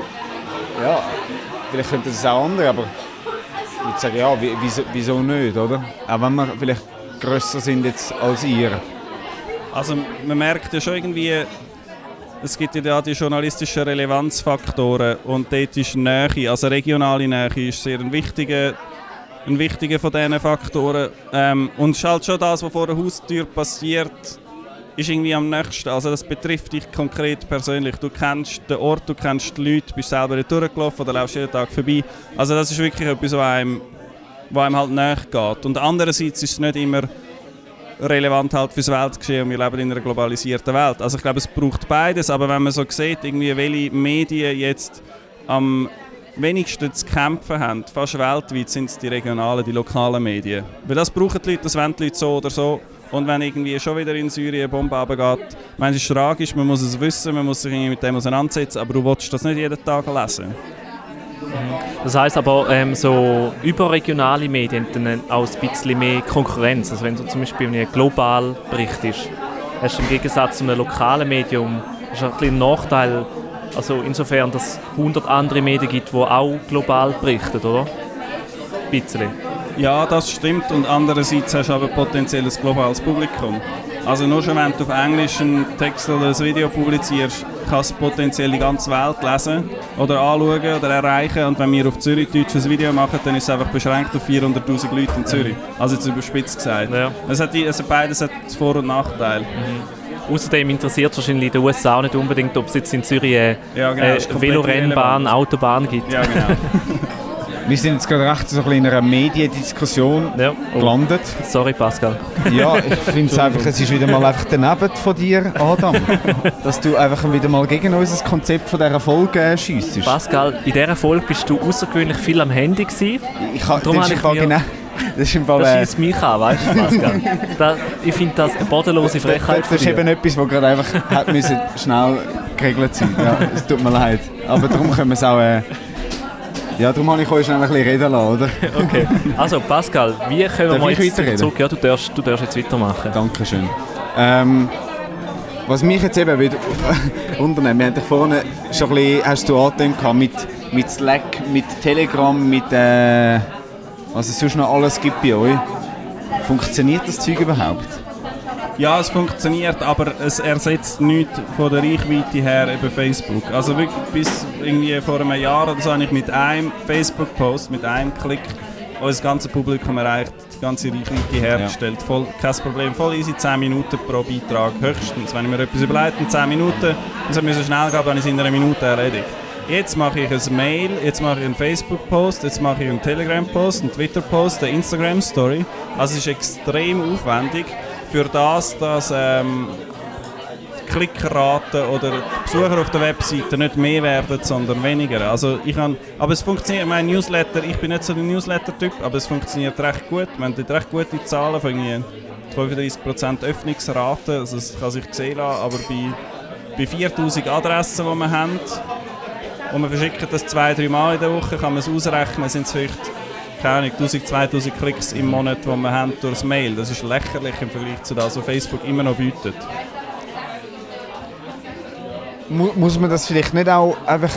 ja, vielleicht könnten das auch andere, aber würde sagen, ja, wie- wieso, wieso nicht, oder? Auch wenn wir vielleicht grösser sind jetzt als ihr. Also man merkt ja schon irgendwie, es gibt ja die journalistischen Relevanzfaktoren und dort ist Nähe, also regionale Nähe ist sehr ein wichtiger, ein wichtiger von diesen Faktoren. Ähm, und es ist halt schon das, was vor der Haustür passiert, ist irgendwie am nächsten. Also das betrifft dich konkret persönlich. Du kennst den Ort, du kennst die Leute, bist selber durchgelaufen oder läufst jeden Tag vorbei. Also das ist wirklich etwas, was einem, was einem halt näher geht. Und andererseits ist es nicht immer relevant halt fürs Weltgeschehen wir leben in einer globalisierten Welt. Also ich glaube, es braucht beides, aber wenn man so sieht, irgendwie welche Medien jetzt am wenigsten zu kämpfen haben, fast weltweit, sind es die regionalen, die lokalen Medien. Weil das brauchen die Leute, das wollen die Leute so oder so. Und wenn irgendwie schon wieder in Syrien eine Bombe ich meine, es ist tragisch, man muss es wissen, man muss sich mit dem auseinandersetzen, aber du willst das nicht jeden Tag lesen. Das heißt aber, ähm, so überregionale Medien haben auch ein bisschen mehr Konkurrenz. Also wenn du zum Beispiel einen global berichtest, hast du im Gegensatz zu einem lokalen Medium ein bisschen einen Nachteil, also insofern, dass es 100 andere Medien gibt, die auch global berichten, oder? Ein bisschen. Ja, das stimmt. Und andererseits hast du aber potenziell ein globales Publikum. Also nur schon, wenn du auf Englisch einen Text oder ein Video publizierst, kannst du potenziell die ganze Welt lesen oder anschauen oder erreichen. Und wenn wir auf Zürich Deutsch ein Video machen, dann ist es einfach beschränkt auf 400'000 Leute in Zürich. Also jetzt überspitzt gesagt. Ja. Es hat, also beides hat Vor- und Nachteile. Außerdem interessiert es wahrscheinlich in den USA auch nicht unbedingt, ob es jetzt in Zürich eine Ja, genau, äh, Velorennbahn. Autobahn gibt. Ja, genau. Wir sind jetzt gerade recht so ein in einer Mediendiskussion Ja. Gelandet. sorry, Pascal. Ja, ich finde es einfach, es ist wieder mal einfach daneben von dir, Adam. dass du einfach wieder mal gegen unser Konzept von dieser Folge äh, schiessest. Pascal, in dieser Folge bist du außergewöhnlich viel am Handy gewesen. Ich kann, Darum das habe ich mir- genau... Das ist im Fall... Das Äh, schießt mich an, weißt du, Pascal? Da, ich finde das eine bodenlose Frechheit das von ist eben etwas, was gerade einfach hat müssen schnell geregelt sein. Ja, es tut mir leid. Aber darum können wir es auch... Äh, ja, darum habe ich euch schnell ein bisschen reden lassen, oder? Okay. Also, Pascal, wie können Darf wir ich jetzt zurück? Ja, du darfst, du darfst jetzt weitermachen. Dankeschön. Ähm, was mich jetzt eben wieder wundert, wir haben dich vorne schon ein bisschen, hast du angetönt mit, mit Slack, mit Telegram, mit äh, was es sonst noch alles gibt bei euch. Funktioniert das Zeug überhaupt? Ja, es funktioniert, aber es ersetzt nichts von der Reichweite her über Facebook. Also wirklich bis irgendwie vor einem Jahr oder so habe ich mit einem Facebook-Post, mit einem Klick unser ganzes Publikum erreicht, die ganze Reichweite hergestellt. Voll, kein Problem, voll easy, 10 Minuten pro Beitrag höchstens. Wenn ich mir etwas überlege, in 10 Minuten, es müssen schnell gehen, dann ist es in einer Minute erledigt. Jetzt mache ich ein Mail, jetzt mache ich einen Facebook-Post, jetzt mache ich einen Telegram-Post, einen Twitter-Post, eine Instagram-Story. Also es ist extrem aufwendig für das, dass ähm, die Klickrate oder die Besucher auf der Webseite nicht mehr werden, sondern weniger. Also ich kann, aber es funktioniert, mein Newsletter, ich bin nicht so der Newsletter-Typ, aber es funktioniert recht gut. Wir haben recht gute Zahlen von irgendwie 35% Öffnungsrate, also das kann sich sehen lassen, aber bei, bei 4000 Adressen, die wir haben, und wir verschicken das zwei, drei Mal in der Woche, kann man es ausrechnen, sind es vielleicht keine Ahnung, 1000, 2000 Klicks im Monat, die wir haben durchs Mail. Das ist lächerlich im Vergleich zu dem, was Facebook immer noch bietet. Mu muss man das vielleicht nicht auch einfach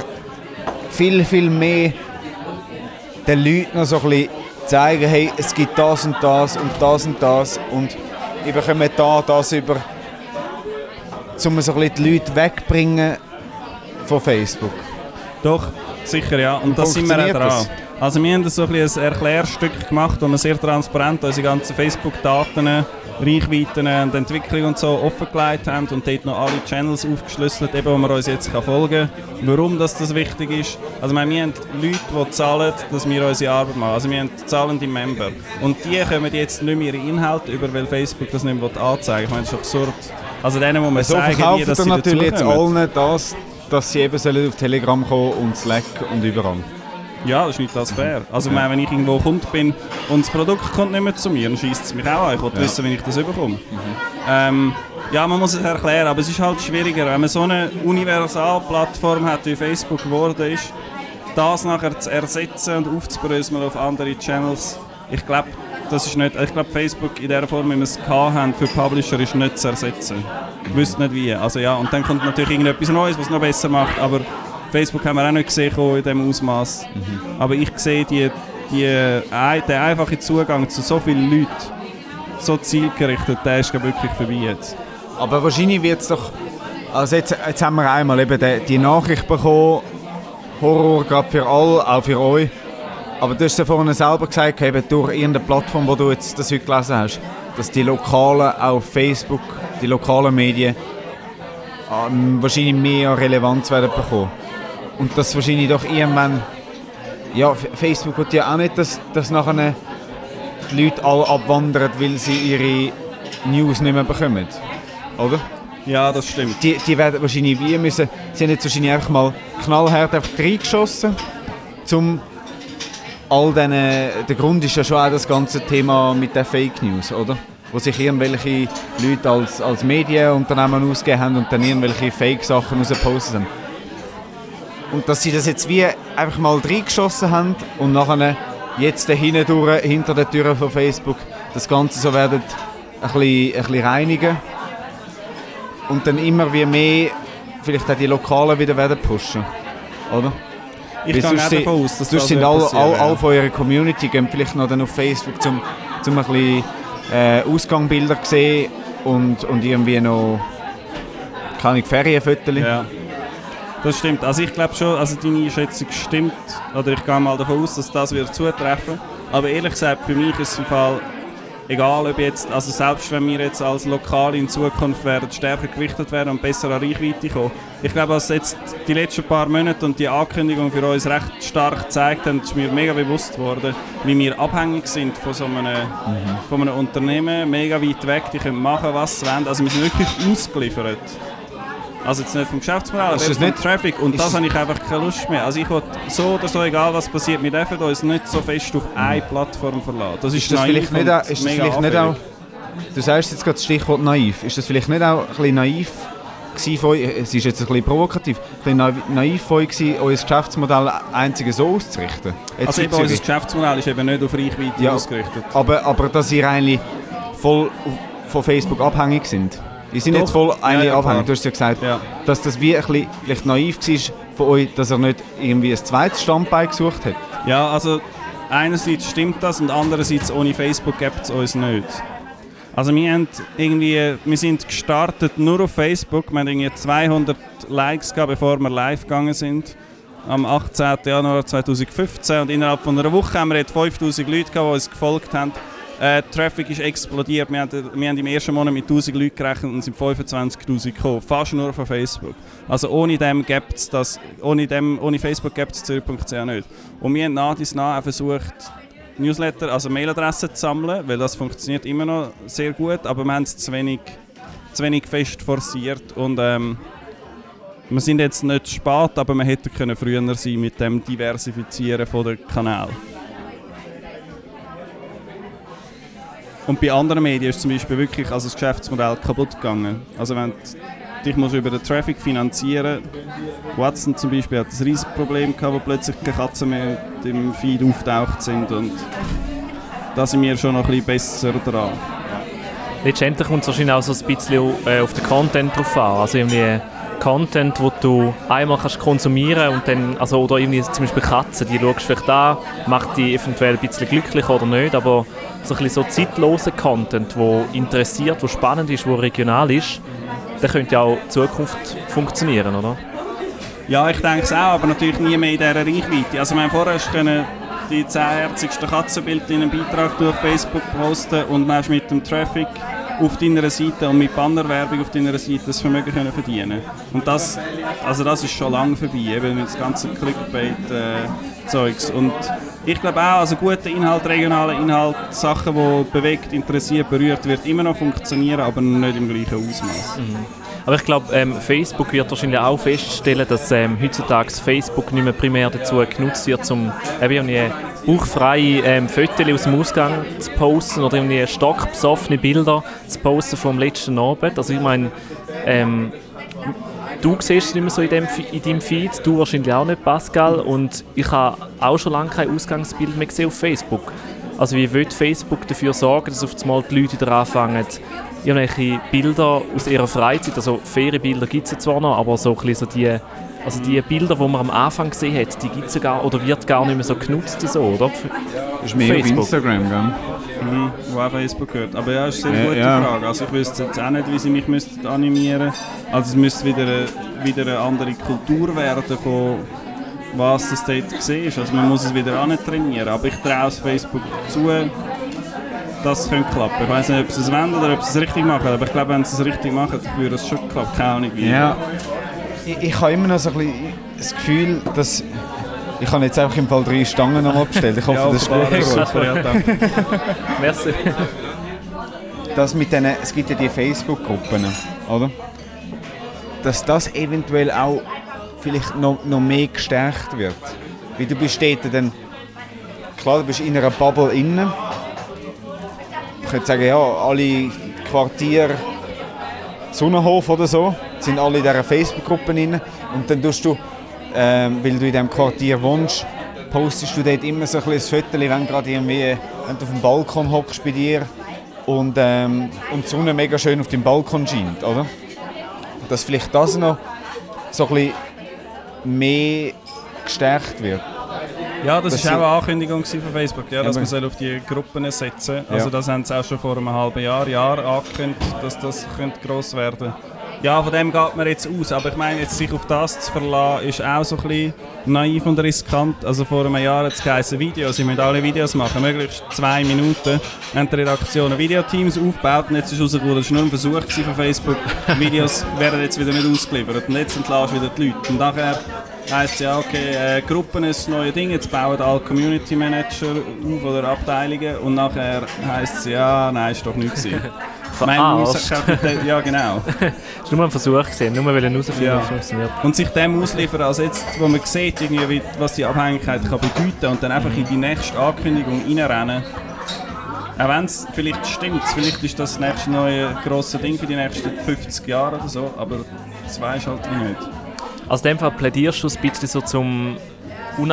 viel, viel mehr den Leuten noch so ein bisschen zeigen, hey, es gibt das und das und das und das und ich bekomme da das über, um so ein bisschen die Leute wegbringen von Facebook. Doch, sicher ja. Und das sind wir auch dran. das? Also wir haben so ein, ein Erklärstück gemacht, wo wir sehr transparent unsere ganzen Facebook-Daten, Reichweiten und Entwicklung und so offengelegt haben und dort noch alle Channels aufgeschlüsselt, eben, wo man uns jetzt kann folgen kann. Warum das, das wichtig ist. Also meine, wir haben Leute, die zahlen, dass wir unsere Arbeit machen. Also wir haben zahlende Member. Und die kommen jetzt nicht mehr ihre Inhalte über, weil Facebook das nicht mehr anzeigen will. Ich meine, das ist absurd. Also denen, wo man So sagen, verkaufen die, dass sie natürlich jetzt allen das, dass sie eben auf Telegram kommen und Slack und überall. Ja, das ist nicht das fair. Also, meine, wenn ich irgendwo Kunde bin und das Produkt kommt nicht mehr zu mir, dann schießt es mich auch an. Ich will Ja. wissen, wie ich das bekomme. Ähm, ja, man muss es erklären, aber es ist halt schwieriger. Wenn man so eine Universalplattform hat, wie Facebook geworden ist, das nachher zu ersetzen und aufzubröseln auf andere Channels, ich glaube, das ist nicht, ich glaube, Facebook in der Form, wie wir es haben, für Publisher ist nicht zu ersetzen. Ich wüsste nicht wie. Also ja, und dann kommt natürlich irgendetwas Neues, was es noch besser macht, aber Facebook haben wir auch nicht gesehen in diesem Ausmaß. Aber ich sehe die, die, ein- den einfachen Zugang zu so vielen Leuten, so zielgerichtet, der ist wirklich vorbei jetzt. Aber wahrscheinlich wird es doch. Also jetzt, jetzt haben wir einmal eben die, die Nachricht bekommen, Horror gerade für alle, auch für euch. Aber du hast ja vorhin selber gesagt, eben durch irgendeine Plattform, wo du jetzt das heute gelesen hast, dass die lokalen, auch auf Facebook, die lokalen Medien ähm, wahrscheinlich mehr Relevanz werden bekommen. Und dass wahrscheinlich doch irgendwann. Ja, Facebook wird ja auch nicht, dass, dass nachher die Leute alle abwandern, weil sie ihre News nicht mehr bekommen. Oder? Ja, das stimmt. Die, die werden wahrscheinlich wie müssen, sie haben jetzt wahrscheinlich einfach mal knallhart einfach reingeschossen, zum all diesen, der Grund ist ja schon auch das ganze Thema mit den Fake News, oder? Wo sich irgendwelche Leute als, als Medienunternehmen ausgegeben haben und dann irgendwelche Fake-Sachen rausgepostet haben. Und dass sie das jetzt wie einfach mal reingeschossen haben und nachher jetzt durch, hinter der Tür von Facebook das Ganze so werden ein bisschen, ein bisschen reinigen und dann immer wie mehr vielleicht auch die Lokalen wieder werden pushen, oder? Ich gehe auch davon aus, dass das sind alle, alle, alle von eurer Community gehen vielleicht noch dann auf Facebook zum, zum ein bisschen äh, Ausgangbilder sehen und, und irgendwie noch keine Ferienfotos. Ja. Das stimmt. Also ich glaube schon, also deine Einschätzung stimmt. Oder ich gehe mal davon aus, dass das wird zutreffen. Aber ehrlich gesagt, für mich ist es im Fall egal, ob jetzt, also selbst wenn wir jetzt als Lokale in Zukunft werden stärker gewichtet werden und besser an Reichweite kommen. Ich glaube, dass jetzt die letzten paar Monate und die Ankündigung für uns recht stark gezeigt haben, ist mir mega bewusst geworden, wie wir abhängig sind von so einem, von einem Unternehmen, mega weit weg, die können machen, was sie wollen. Also wir sind wirklich ausgeliefert. Also jetzt nicht vom Geschäftsmodell, aber vom nicht- Traffic. Und ist das habe ich einfach keine Lust mehr. Also ich will so oder so, egal was passiert, wir dürfen uns nicht so fest auf eine Plattform verlassen. Das ist, Ist das vielleicht nicht, auch, ist das vielleicht nicht auch, du sagst jetzt gerade das Stichwort naiv, ist das vielleicht nicht auch ein bisschen naiv gewesen von euch, es ist jetzt ein bisschen provokativ, ein bisschen naiv, von euch euer Geschäftsmodell einzige so auszurichten? Jetzt Also eben unser. Geschäftsmodell ist eben nicht auf Reichweite Ja. ausgerichtet. aber, aber dass ihr eigentlich voll von Facebook abhängig sind. Ihr sind Doch. jetzt voll eigentlich Ja, abhängig, du hast ja gesagt, Ja. dass das wie ein bisschen vielleicht naiv war von euch, dass er nicht irgendwie ein zweites Standbein gesucht hat. Ja, also einerseits stimmt das und andererseits ohne Facebook gibt es uns nicht. Also wir, haben irgendwie, wir sind gestartet nur auf Facebook, wir haben irgendwie 200 Likes gehabt, bevor wir live gegangen sind. Am 18. Januar 2015 und innerhalb von einer Woche haben wir jetzt 5000 Leute gehabt, die uns gefolgt haben. Äh, Traffic ist explodiert. Wir haben, wir haben im ersten Monat mit 1000 Leuten gerechnet und sind 25'000 gekommen. Fast nur von Facebook. Also ohne dem gibt's das, ohne, dem, ohne Facebook gibt es Zürich.ch nicht. Und wir haben nach dies nach versucht, Newsletter, also Mailadressen zu sammeln, weil das funktioniert immer noch sehr gut, aber wir haben es zu wenig, zu wenig fest forciert und ähm, wir sind jetzt nicht spät, aber wir hätten früher sein mit dem Diversifizieren der Kanal. Und bei anderen Medien ist zum Beispiel wirklich also das Geschäftsmodell kaputt gegangen. Also wenn dich musst über den Traffic finanzieren Watson zum Beispiel hat ein riesiges Problem gehabt, wo plötzlich keine Katzen mehr im Feed auftaucht sind und da sind wir schon noch ein bisschen besser dran. Letztendlich kommt es wahrscheinlich auch so ein bisschen äh, auf den Content drauf an. Also irgendwie Content, wo du einmal kannst konsumieren und dann, also oder irgendwie zum Beispiel Katzen, die schaust vielleicht an, macht die eventuell ein bisschen glücklich oder nicht, aber so ein bisschen so zeitloser Content, wo interessiert, wo spannend ist, wo regional ist, der könnte ja auch in Zukunft funktionieren, oder? Ja, ich denke es auch, aber natürlich nie mehr in dieser Reichweite. Also wir vorher können die 10 herzigsten Katzenbilder in einem Beitrag durch Facebook posten und dann mit dem Traffic auf deiner Seite und mit Bannerwerbung auf deiner Seite das Vermögen können verdienen Und das, also das ist schon lange vorbei, eben mit das ganze Clickbait-Zeugs. und ich glaube auch, also guter Inhalt, regionaler Inhalt, Sachen, die bewegt, interessiert, berührt, wird immer noch funktionieren, aber nicht im gleichen Ausmaß. Aber ich glaube, ähm, Facebook wird wahrscheinlich auch feststellen, dass ähm, heutzutage Facebook nicht mehr primär dazu genutzt wird, um eben bauchfreie ähm, Fotos aus dem Ausgang zu posten oder irgendwie stockbesoffene Bilder zu posten vom letzten Abend. Also ich meine, ähm, du siehst es nicht mehr so in, dem, in deinem Feed, du wahrscheinlich auch nicht, Pascal. Und ich habe auch schon lange kein Ausgangsbild mehr gesehen auf Facebook. Also wie will Facebook dafür sorgen, dass auf einmal die Leute wieder anfangen, irgendwelche Bilder aus ihrer Freizeit, also Ferienbilder gibt es ja zwar noch, aber so, ein bisschen so die, also die Bilder, die man am Anfang gesehen hat, die gibt es ja gar, oder wird gar nicht mehr so genutzt, so, oder? Das ist mehr Facebook. auf Instagram, gell? Mhm, wo auch Facebook gehört. Aber ja, ist eine sehr gute ja. Frage. Also ich wüsste jetzt auch nicht, wie sie mich müssten animieren Also es müsste wieder eine, wieder eine andere Kultur werden von was das dort gesehen ist. Also man muss es wieder trainieren. Aber ich traue es Facebook zu, dass es könnte klappen. Ich weiß nicht, ob sie es wollen oder ob sie es richtig machen. Aber ich glaube, wenn sie es richtig machen, würde es schon klappen. Keine Ahnung wie. Ja. Ich, ich habe immer noch so ein bisschen das Gefühl, dass... Ich habe jetzt einfach im Fall drei Stangen noch bestellt. Ich hoffe, Ja, das ist offenbar, gut. super, ja, danke. Merci. das mit den, es gibt ja die Facebook-Gruppen, oder? Dass das eventuell auch vielleicht noch, noch mehr gestärkt wird. Weil du bist dort dann, klar, du bist in einer Bubble innen. Ich könnte sagen, ja, alle Quartier Sonnenhof oder so sind alle in dieser Facebook-Gruppe drin. Und dann tust du, ähm, weil du in diesem Quartier wohnst, postest du dort immer so ein bisschen ein Foto, wenn, gerade irgendwie, wenn du auf dem Balkon hockst bei dir und, ähm, und die Sonne mega schön auf dem Balkon scheint, oder? Dass vielleicht das noch so ein bisschen mehr gestärkt wird. Ja, das Das war auch eine Ankündigung von Facebook, ja, dass man auf die Gruppen setzen soll. Also Ja. das haben sie auch schon vor einem halben Jahr, Jahr angekündigt, dass das könnte gross werden Ja, von dem geht man jetzt aus. Aber ich meine, jetzt sich auf das zu verlassen, ist auch so ein bisschen naiv und riskant. Also vor einem Jahr hat es geheißen, Videos, sie müssen alle Videos machen, möglichst zwei Minuten. Haben die Redaktionen Videoteams aufgebaut und jetzt ist herausgekommen, das war nur ein Versuch von Facebook. Videos werden jetzt wieder nicht ausgeliefert und jetzt entlässt wieder die Leute. Und nachher heisst ja, okay, äh, Gruppen ist das neue Ding, jetzt bauen alle Community Manager auf oder Abteilungen und nachher heisst es ja, nein, ist doch nicht gewesen. Dem- ja, genau. Das war nur ein Versuch, gewesen, nur weil herausfinden, Ja. wie es funktioniert. Und sich dem ausliefern, als jetzt, wo man sieht, irgendwie, wie- was die Abhängigkeit kann bedeuten und dann einfach in die nächste Ankündigung reinrennen. Auch wenn es vielleicht stimmt, vielleicht ist das das nächste neue grosse Ding für die nächsten 50 Jahre oder so, aber das du halt nicht. Also in dem Fall plädierst du ein bisschen so zum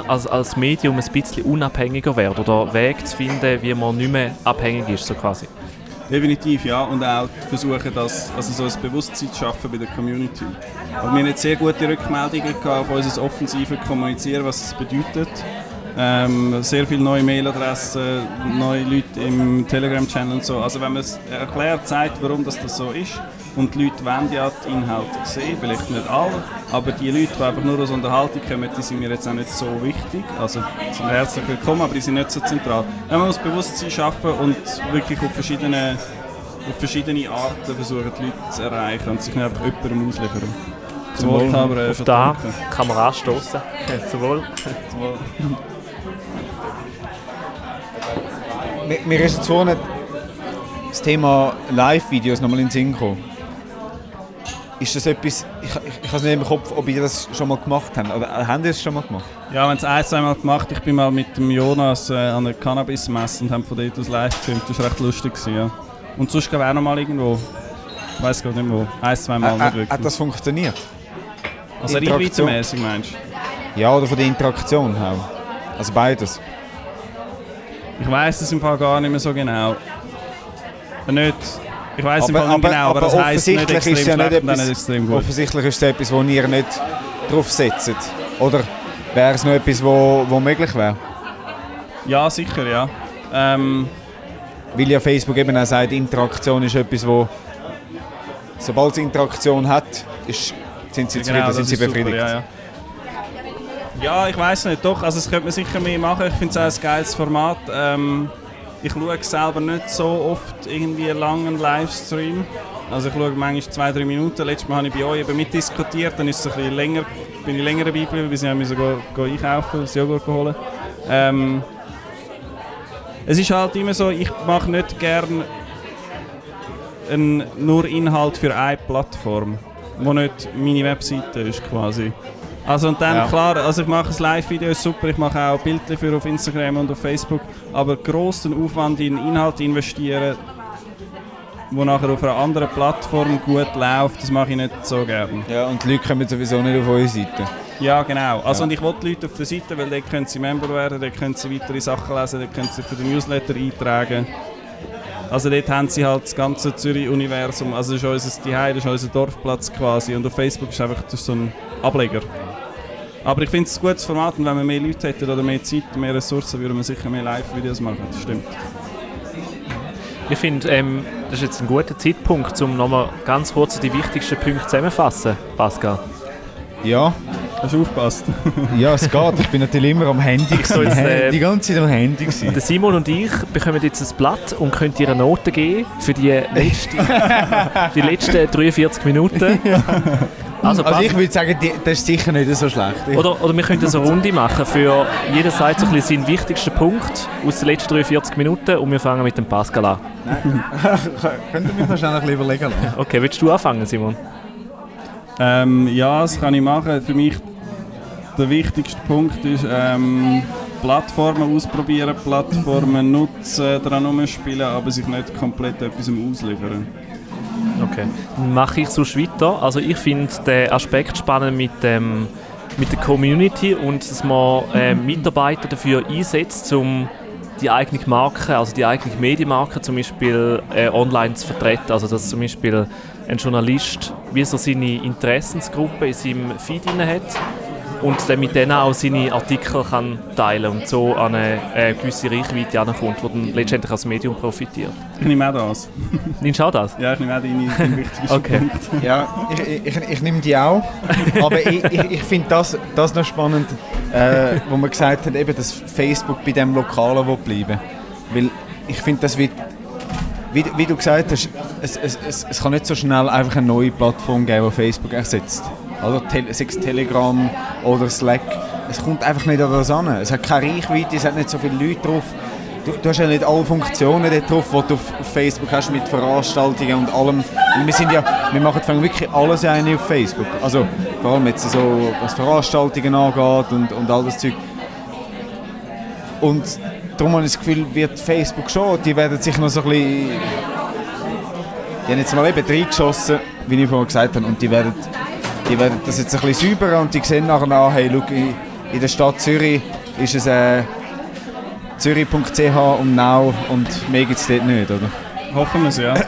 als, als Medium ein bisschen unabhängiger werden oder Weg zu finden, wie man nicht mehr abhängig ist, so quasi. Definitiv, ja. Und auch versuchen, das, also so ein Bewusstsein zu schaffen bei der Community. Aber wir haben sehr gute Rückmeldungen gehabt auf unser offensive Kommunizieren, was es bedeutet. Ähm, sehr viele neue Mailadressen, neue Leute im Telegram-Channel und so. Also wenn man es erklärt, zeigt, warum das, das so ist. Und die Leute wollen ja die Inhalte sehen, vielleicht nicht alle, aber die Leute, die einfach nur aus Unterhaltung kommen, die sind mir jetzt auch nicht so wichtig. Also sie sind herzlich willkommen, aber die sind nicht so zentral. Ja, man muss Bewusstsein schaffen und wirklich auf verschiedene, auf verschiedene Arten versuchen, die Leute zu erreichen und sich nicht einfach jemandem ausliefern. Zum Wohl, aber äh, Auf da kann man anstoßen. Zum Wohl. Zum Wohl. Mir, mir ist jetzt vorhin das Thema Live-Videos nochmal in den Sinn gekommen. Ist das etwas, ich, ich, ich habe es nicht im Kopf, ob ihr das schon mal gemacht habt. Oder äh, haben ihr es schon mal gemacht? Ja, wir haben es ein, zweimal gemacht. Ich bin mal mit dem Jonas äh, an einer Cannabis-Messe und haben von dort aus live gefilmt. Das war recht lustig. Gewesen, ja. Und sonst glaube ich auch noch mal irgendwo. Ich weiß gar nicht wo. Ein, zwei Mal Äh, nicht äh, wirklich. hat das funktioniert? also Interaktion? reichweitenmäßig meinst du? Ja, oder von der Interaktion auch? Also beides. Ich weiß es im Fall gar nicht mehr so genau. Nicht, ich weiß Aber- aber- genau, aber, aber das heisst nicht offensichtlich ist ja nicht etwas- extrem gut. Offensichtlich ist es etwas, wo ihr nicht drauf setzt. Oder wäre es noch etwas, wo, wo möglich wäre? Ja, sicher, ja. Ähm, Weil ja Facebook eben auch sagt, Interaktion ist etwas, wo sobald es Interaktion hat, ist, sind sie zufrieden, Genau, sind das sie ist super, befriedigt. ja, ja. ja, ich weiß nicht, doch, also es könnte man sicher mehr machen. Ich finde es auch ein geiles Format. Ähm, ich schaue selber nicht so oft irgendwie langen Livestream. Also ich schaue manchmal zwei, drei Minuten. Letztes Mal habe ich bei euch eben mitdiskutiert, dann ist es ein bisschen länger, bin ich länger dabei geblieben, bis ich musste go, go einkaufen, das Joghurt holen. Ähm, es ist halt immer so, ich mache nicht gern einen, nur Inhalt für eine Plattform, wo nicht meine Webseite ist quasi. Also und dann Ja. klar, also ich mache ein Live-Video, super, ich mache auch Bilder für auf Instagram und auf Facebook, aber grossen Aufwand in Inhalte investieren, wo nachher auf einer anderen Plattform gut läuft, das mache ich nicht so gerne. Ja, und die Leute kommen sowieso nicht auf eure Seite. Ja, genau. Also Ja. und ich will die Leute auf der Seite, weil dort können sie Member werden, dort können sie weitere Sachen lesen, dort können sie sich für den Newsletter eintragen. Also dort haben sie halt das ganze Zürich-Universum, also das ist unser Zuhause, das ist unser Dorfplatz quasi und auf Facebook ist einfach das so ein Ableger. Aber ich finde es ein gutes Format und wenn wir mehr Leute hätten oder mehr Zeit, mehr Ressourcen, würden wir sicher mehr Live-Videos machen, das stimmt. Ich finde, ähm, das ist jetzt ein guter Zeitpunkt, um nochmal ganz kurz die wichtigsten Punkte zusammenzufassen, Pascal. Ja, Hast du aufgepasst? ja, es geht. Ich bin natürlich immer am Handy. so jetzt, äh, die ganze Zeit am Handy. gewesen. Der Simon und ich bekommen jetzt ein Blatt und können dir eine Note geben für die, letzte, die letzten 43 Minuten. Also, Also ich würde sagen, die, das ist sicher nicht so schlecht. Oder, oder wir könnten so eine Runde machen für jeder sagt so ein bisschen seinen wichtigsten Punkt aus den letzten 43 Minuten und wir fangen mit dem Pascal an. Könnt ihr mich noch schnell ein bisschen überlegen lassen? Okay, willst du anfangen, Simon? Ähm, ja, das kann ich machen. Für mich der wichtigste Punkt ist ähm, Plattformen ausprobieren, Plattformen nutzen, daran rumspielen, aber sich nicht komplett etwas ausliefern. Okay. Mache ich so weiter. Also ich finde den Aspekt spannend mit, dem, mit der Community und dass man äh, Mitarbeiter dafür einsetzt, um die eigene Marke, also die eigene Medienmarke zum Beispiel äh, online zu vertreten. Also dass zum Beispiel ein Journalist wie so seine Interessensgruppe in seinem Feed hat und dann mit denen auch seine Artikel kann teilen und so an eine äh, gewisse Reichweite ankommt, die dann letztendlich als Medium profitiert. Ich nehme auch das. Nimmst du auch das? Ja, ich nehme auch deine, wichtigsten Okay. Punkt. Ja, ich, ich, ich nehme die auch. Aber ich, ich, ich finde das, das noch spannend, äh, wo man gesagt hat, eben, dass Facebook bei dem Lokalen will bleiben Weil ich finde, das wird, wie, wie du gesagt hast, es, es, es, es kann nicht so schnell einfach eine neue Plattform geben, die Facebook ersetzt. Also Tel sei es Telegram oder Slack. Es kommt einfach nicht an das an. Es hat keine Reichweite, es hat nicht so viele Leute drauf. Du, du hast ja nicht alle Funktionen dort drauf, die du auf, Facebook hast mit Veranstaltungen und allem. Wir sind ja, wir machen wirklich alles eine auf Facebook. Also vor allem jetzt so, was Veranstaltungen angeht und, und all das Zeug. Und darum habe ich das Gefühl, wird Facebook schon, die werden sich noch so ein bisschen... Die haben jetzt mal eben reingeschossen, wie ich vorhin gesagt habe, und die werden, die werden das jetzt ein bisschen säuberer und die sehen nachher an, hey, schau, in, der Stadt Zürich ist es äh, zürich.ch und Now und mehr gibt es dort nicht, oder? Hoffen wir es, ja.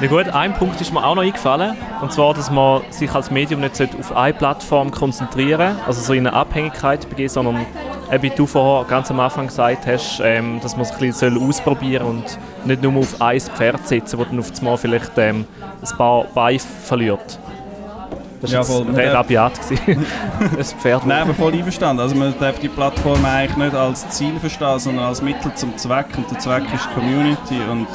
Ja gut, ein Punkt ist mir auch noch eingefallen, und zwar, dass man sich als Medium nicht sollte auf eine Plattform konzentrieren also so in eine Abhängigkeit begeben, sondern eben wie du vorher ganz am Anfang gesagt hast, ähm, dass man es ein bisschen soll ausprobieren und nicht nur auf ein Pferd setzen, wo dann auf einmal vielleicht ähm, ein paar Beine verliert. Das war Ja, voll. recht rabiat. gewesen. das Pferd. Nein, aber voll einverstanden. Also man darf die Plattform eigentlich nicht als Ziel verstehen, sondern als Mittel zum Zweck. Und der Zweck ist die Community. Und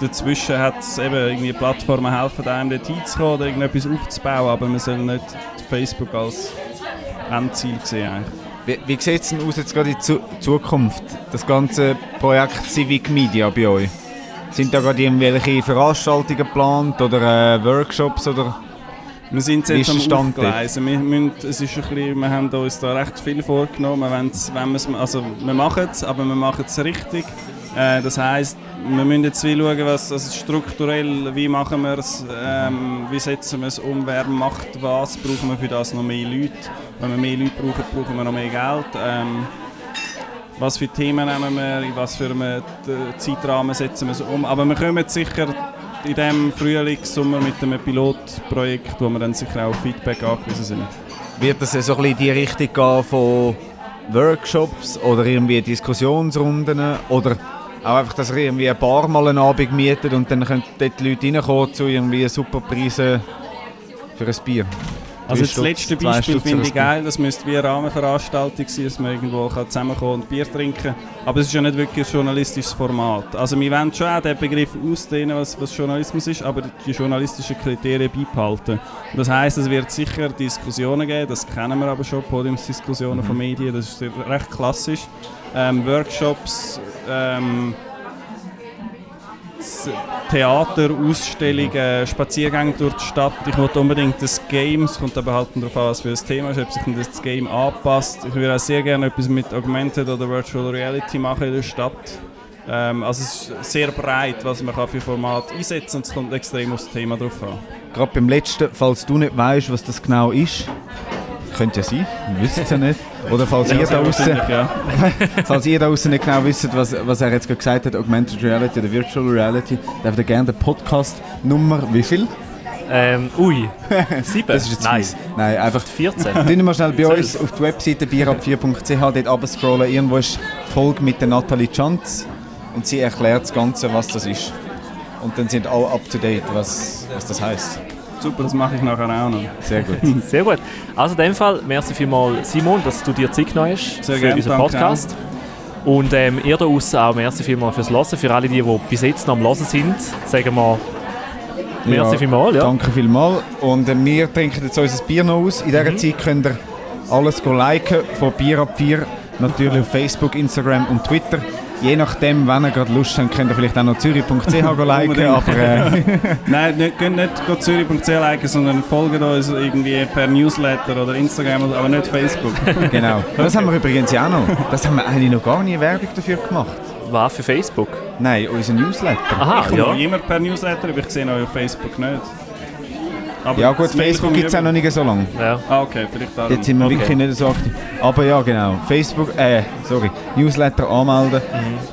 dazwischen hat es eben irgendwie Plattformen helfen einem dort hinzukommen oder irgendetwas aufzubauen, aber man soll nicht Facebook als Endziel sehen eigentlich. Wie, wie sieht es denn aus jetzt gerade in Zu Zukunft, das ganze Projekt Civic Media bei euch? Sind da gerade irgendwelche Veranstaltungen geplant oder äh, Workshops oder... Wir sind jetzt am? Aufgleisen. Wir, müssen, es ist ein bisschen, wir haben uns da recht viel vorgenommen. Wir, wenn also wir machen es, aber wir machen es richtig. Äh, das heisst, wir müssen jetzt schauen, was also strukturell, wie machen wir es, ähm, wie setzen wir es um, wer macht was, brauchen wir für das noch mehr Leute. Wenn wir mehr Leute brauchen, brauchen wir noch mehr Geld. Ähm, was für Themen nehmen wir, in was für einem äh, Zeitrahmen setzen wir es um. Aber wir kommen sicher in diesem Frühling, Sommer mit einem Pilotprojekt, wo wir dann sicher auch Feedback angewiesen sind. Wird das so ein bisschen in die Richtung gehen von Workshops oder irgendwie Diskussionsrunden oder auch einfach, dass ihr irgendwie ein paar Mal einen Abend mietet und dann können dort die Leute reinkommen zu irgendwie super Preisen für ein Bier? Also das letzte Beispiel finde ich geil, das müsste wie eine Rahmenveranstaltung sein, dass man irgendwo zusammenkommen und Bier trinken Aber es ist ja nicht wirklich ein journalistisches Format. Also wir wollen schon auch den Begriff ausdehnen, was, was Journalismus ist, aber die journalistischen Kriterien beibehalten. Das heisst, es wird sicher Diskussionen geben, das kennen wir aber schon, Podiumsdiskussionen von Medien, das ist recht klassisch. Ähm, Workshops, ähm, Theater, Ausstellungen, Spaziergänge durch die Stadt. Ich wollte unbedingt das Game, es kommt aber halt darauf an, was für ein Thema ist, ob sich das Game anpasst. Ich würde auch sehr gerne etwas mit Augmented oder Virtual Reality machen in der Stadt. Ähm, also es ist sehr breit, was man kann für Format einsetzen und es kommt extrem aufs Thema drauf an. Gerade beim letzten, falls du nicht weißt, was das genau ist, könnte ja sein, wir wissen es ja nicht. Oder falls ihr da sehr draußen ja. Falls ihr da draußen nicht genau wisst, was, was er jetzt gerade gesagt hat, Augmented Reality oder Virtual Reality, darf ihr gerne den Podcast Nummer, wie viel? Ähm, ui, sieben? Das ist jetzt Nein. Nein, einfach 14. Tun mal schnell bei uns auf die Webseite bierab4.ch dort runterscrollen. Irgendwo ist Folge mit der Nathalie Chanz und sie erklärt das Ganze, was das ist. Und dann sind alle up to date, was, was das heißt. Super, das mache ich nachher auch noch. Sehr gut. Sehr gut. Also in dem Fall, merci vielmals Simon, dass du dir Zeit genommen hast Sehr für gerne, unseren Podcast. Und ähm, ihr da draußen auch merci vielmals fürs Hören. Für alle, die, die bis jetzt noch am Hören sind, sagen wir merci Ja, vielmals. Ja. Danke vielmals. Und äh, wir trinken jetzt unser Bier noch aus. In dieser Zeit könnt ihr alles go liken von Bier ab 4. Natürlich auf Facebook, Instagram und Twitter. Je nachdem, wenn ihr gerade Lust habt, könnt ihr vielleicht auch noch zürich.ch liken, aber äh, Nein, nicht, geht nicht go zürich.ch liken, sondern folgt uns irgendwie per Newsletter oder Instagram, aber nicht Facebook. genau. Das haben wir übrigens ja auch noch. Das haben wir eigentlich noch gar nie Werbung dafür gemacht. War für Facebook. Nein, unser Newsletter. Aha, ich komme ja. immer per Newsletter, aber ich sehe euch auf Facebook nicht. Aber Ja gut, Facebook gibt es auch noch nicht so lange. ja. Ah, okay, vielleicht darum. Jetzt sind wir Okay. wirklich nicht so aktiv. Aber ja, genau. Facebook, äh, sorry, Newsletter anmelden,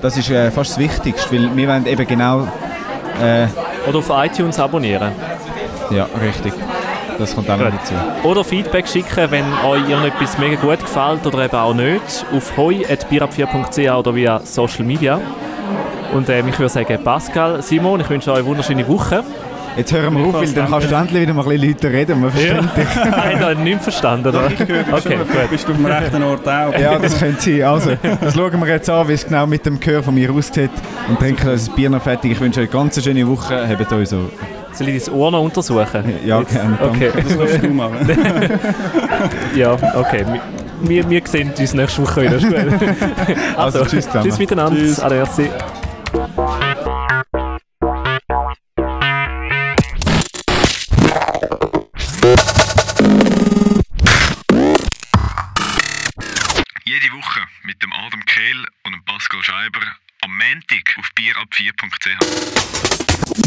das ist äh, fast das Wichtigste, weil wir wollen eben genau, äh, Oder auf iTunes abonnieren. ja, richtig. Das kommt auch noch dazu. Oder Feedback schicken, wenn euch irgendetwas mega gut gefällt oder eben auch nicht, auf hoi.bierab4.ch oder via Social Media. Und ähm, ich würde sagen, Pascal, Simon, ich wünsche euch eine wunderschöne Woche. Jetzt hören wir auf, weil dann kannst du endlich wieder mal ein bisschen Leute reden. Man versteht dich. Nein, da nicht verstanden, oder? Ich höre, bist, Okay, du, gut. bist du auf dem rechten Ort auch? Ja, das könnte sein. Also, das schauen wir jetzt an, wie es genau mit dem Gehör von mir aussieht. Und trinken unser Bier noch fertig. Ich wünsche euch eine ganz schöne Woche. Habt euch so. Soll ich dein Ohr noch untersuchen? Ja, Jetzt? gerne, danke. Okay, Das kannst du machen. ja, okay. Wir, wir sehen uns nächste Woche wieder. Gut. Also, tschüss zusammen. Tschüss miteinander. Tschüss. Adieu. hub4.ch.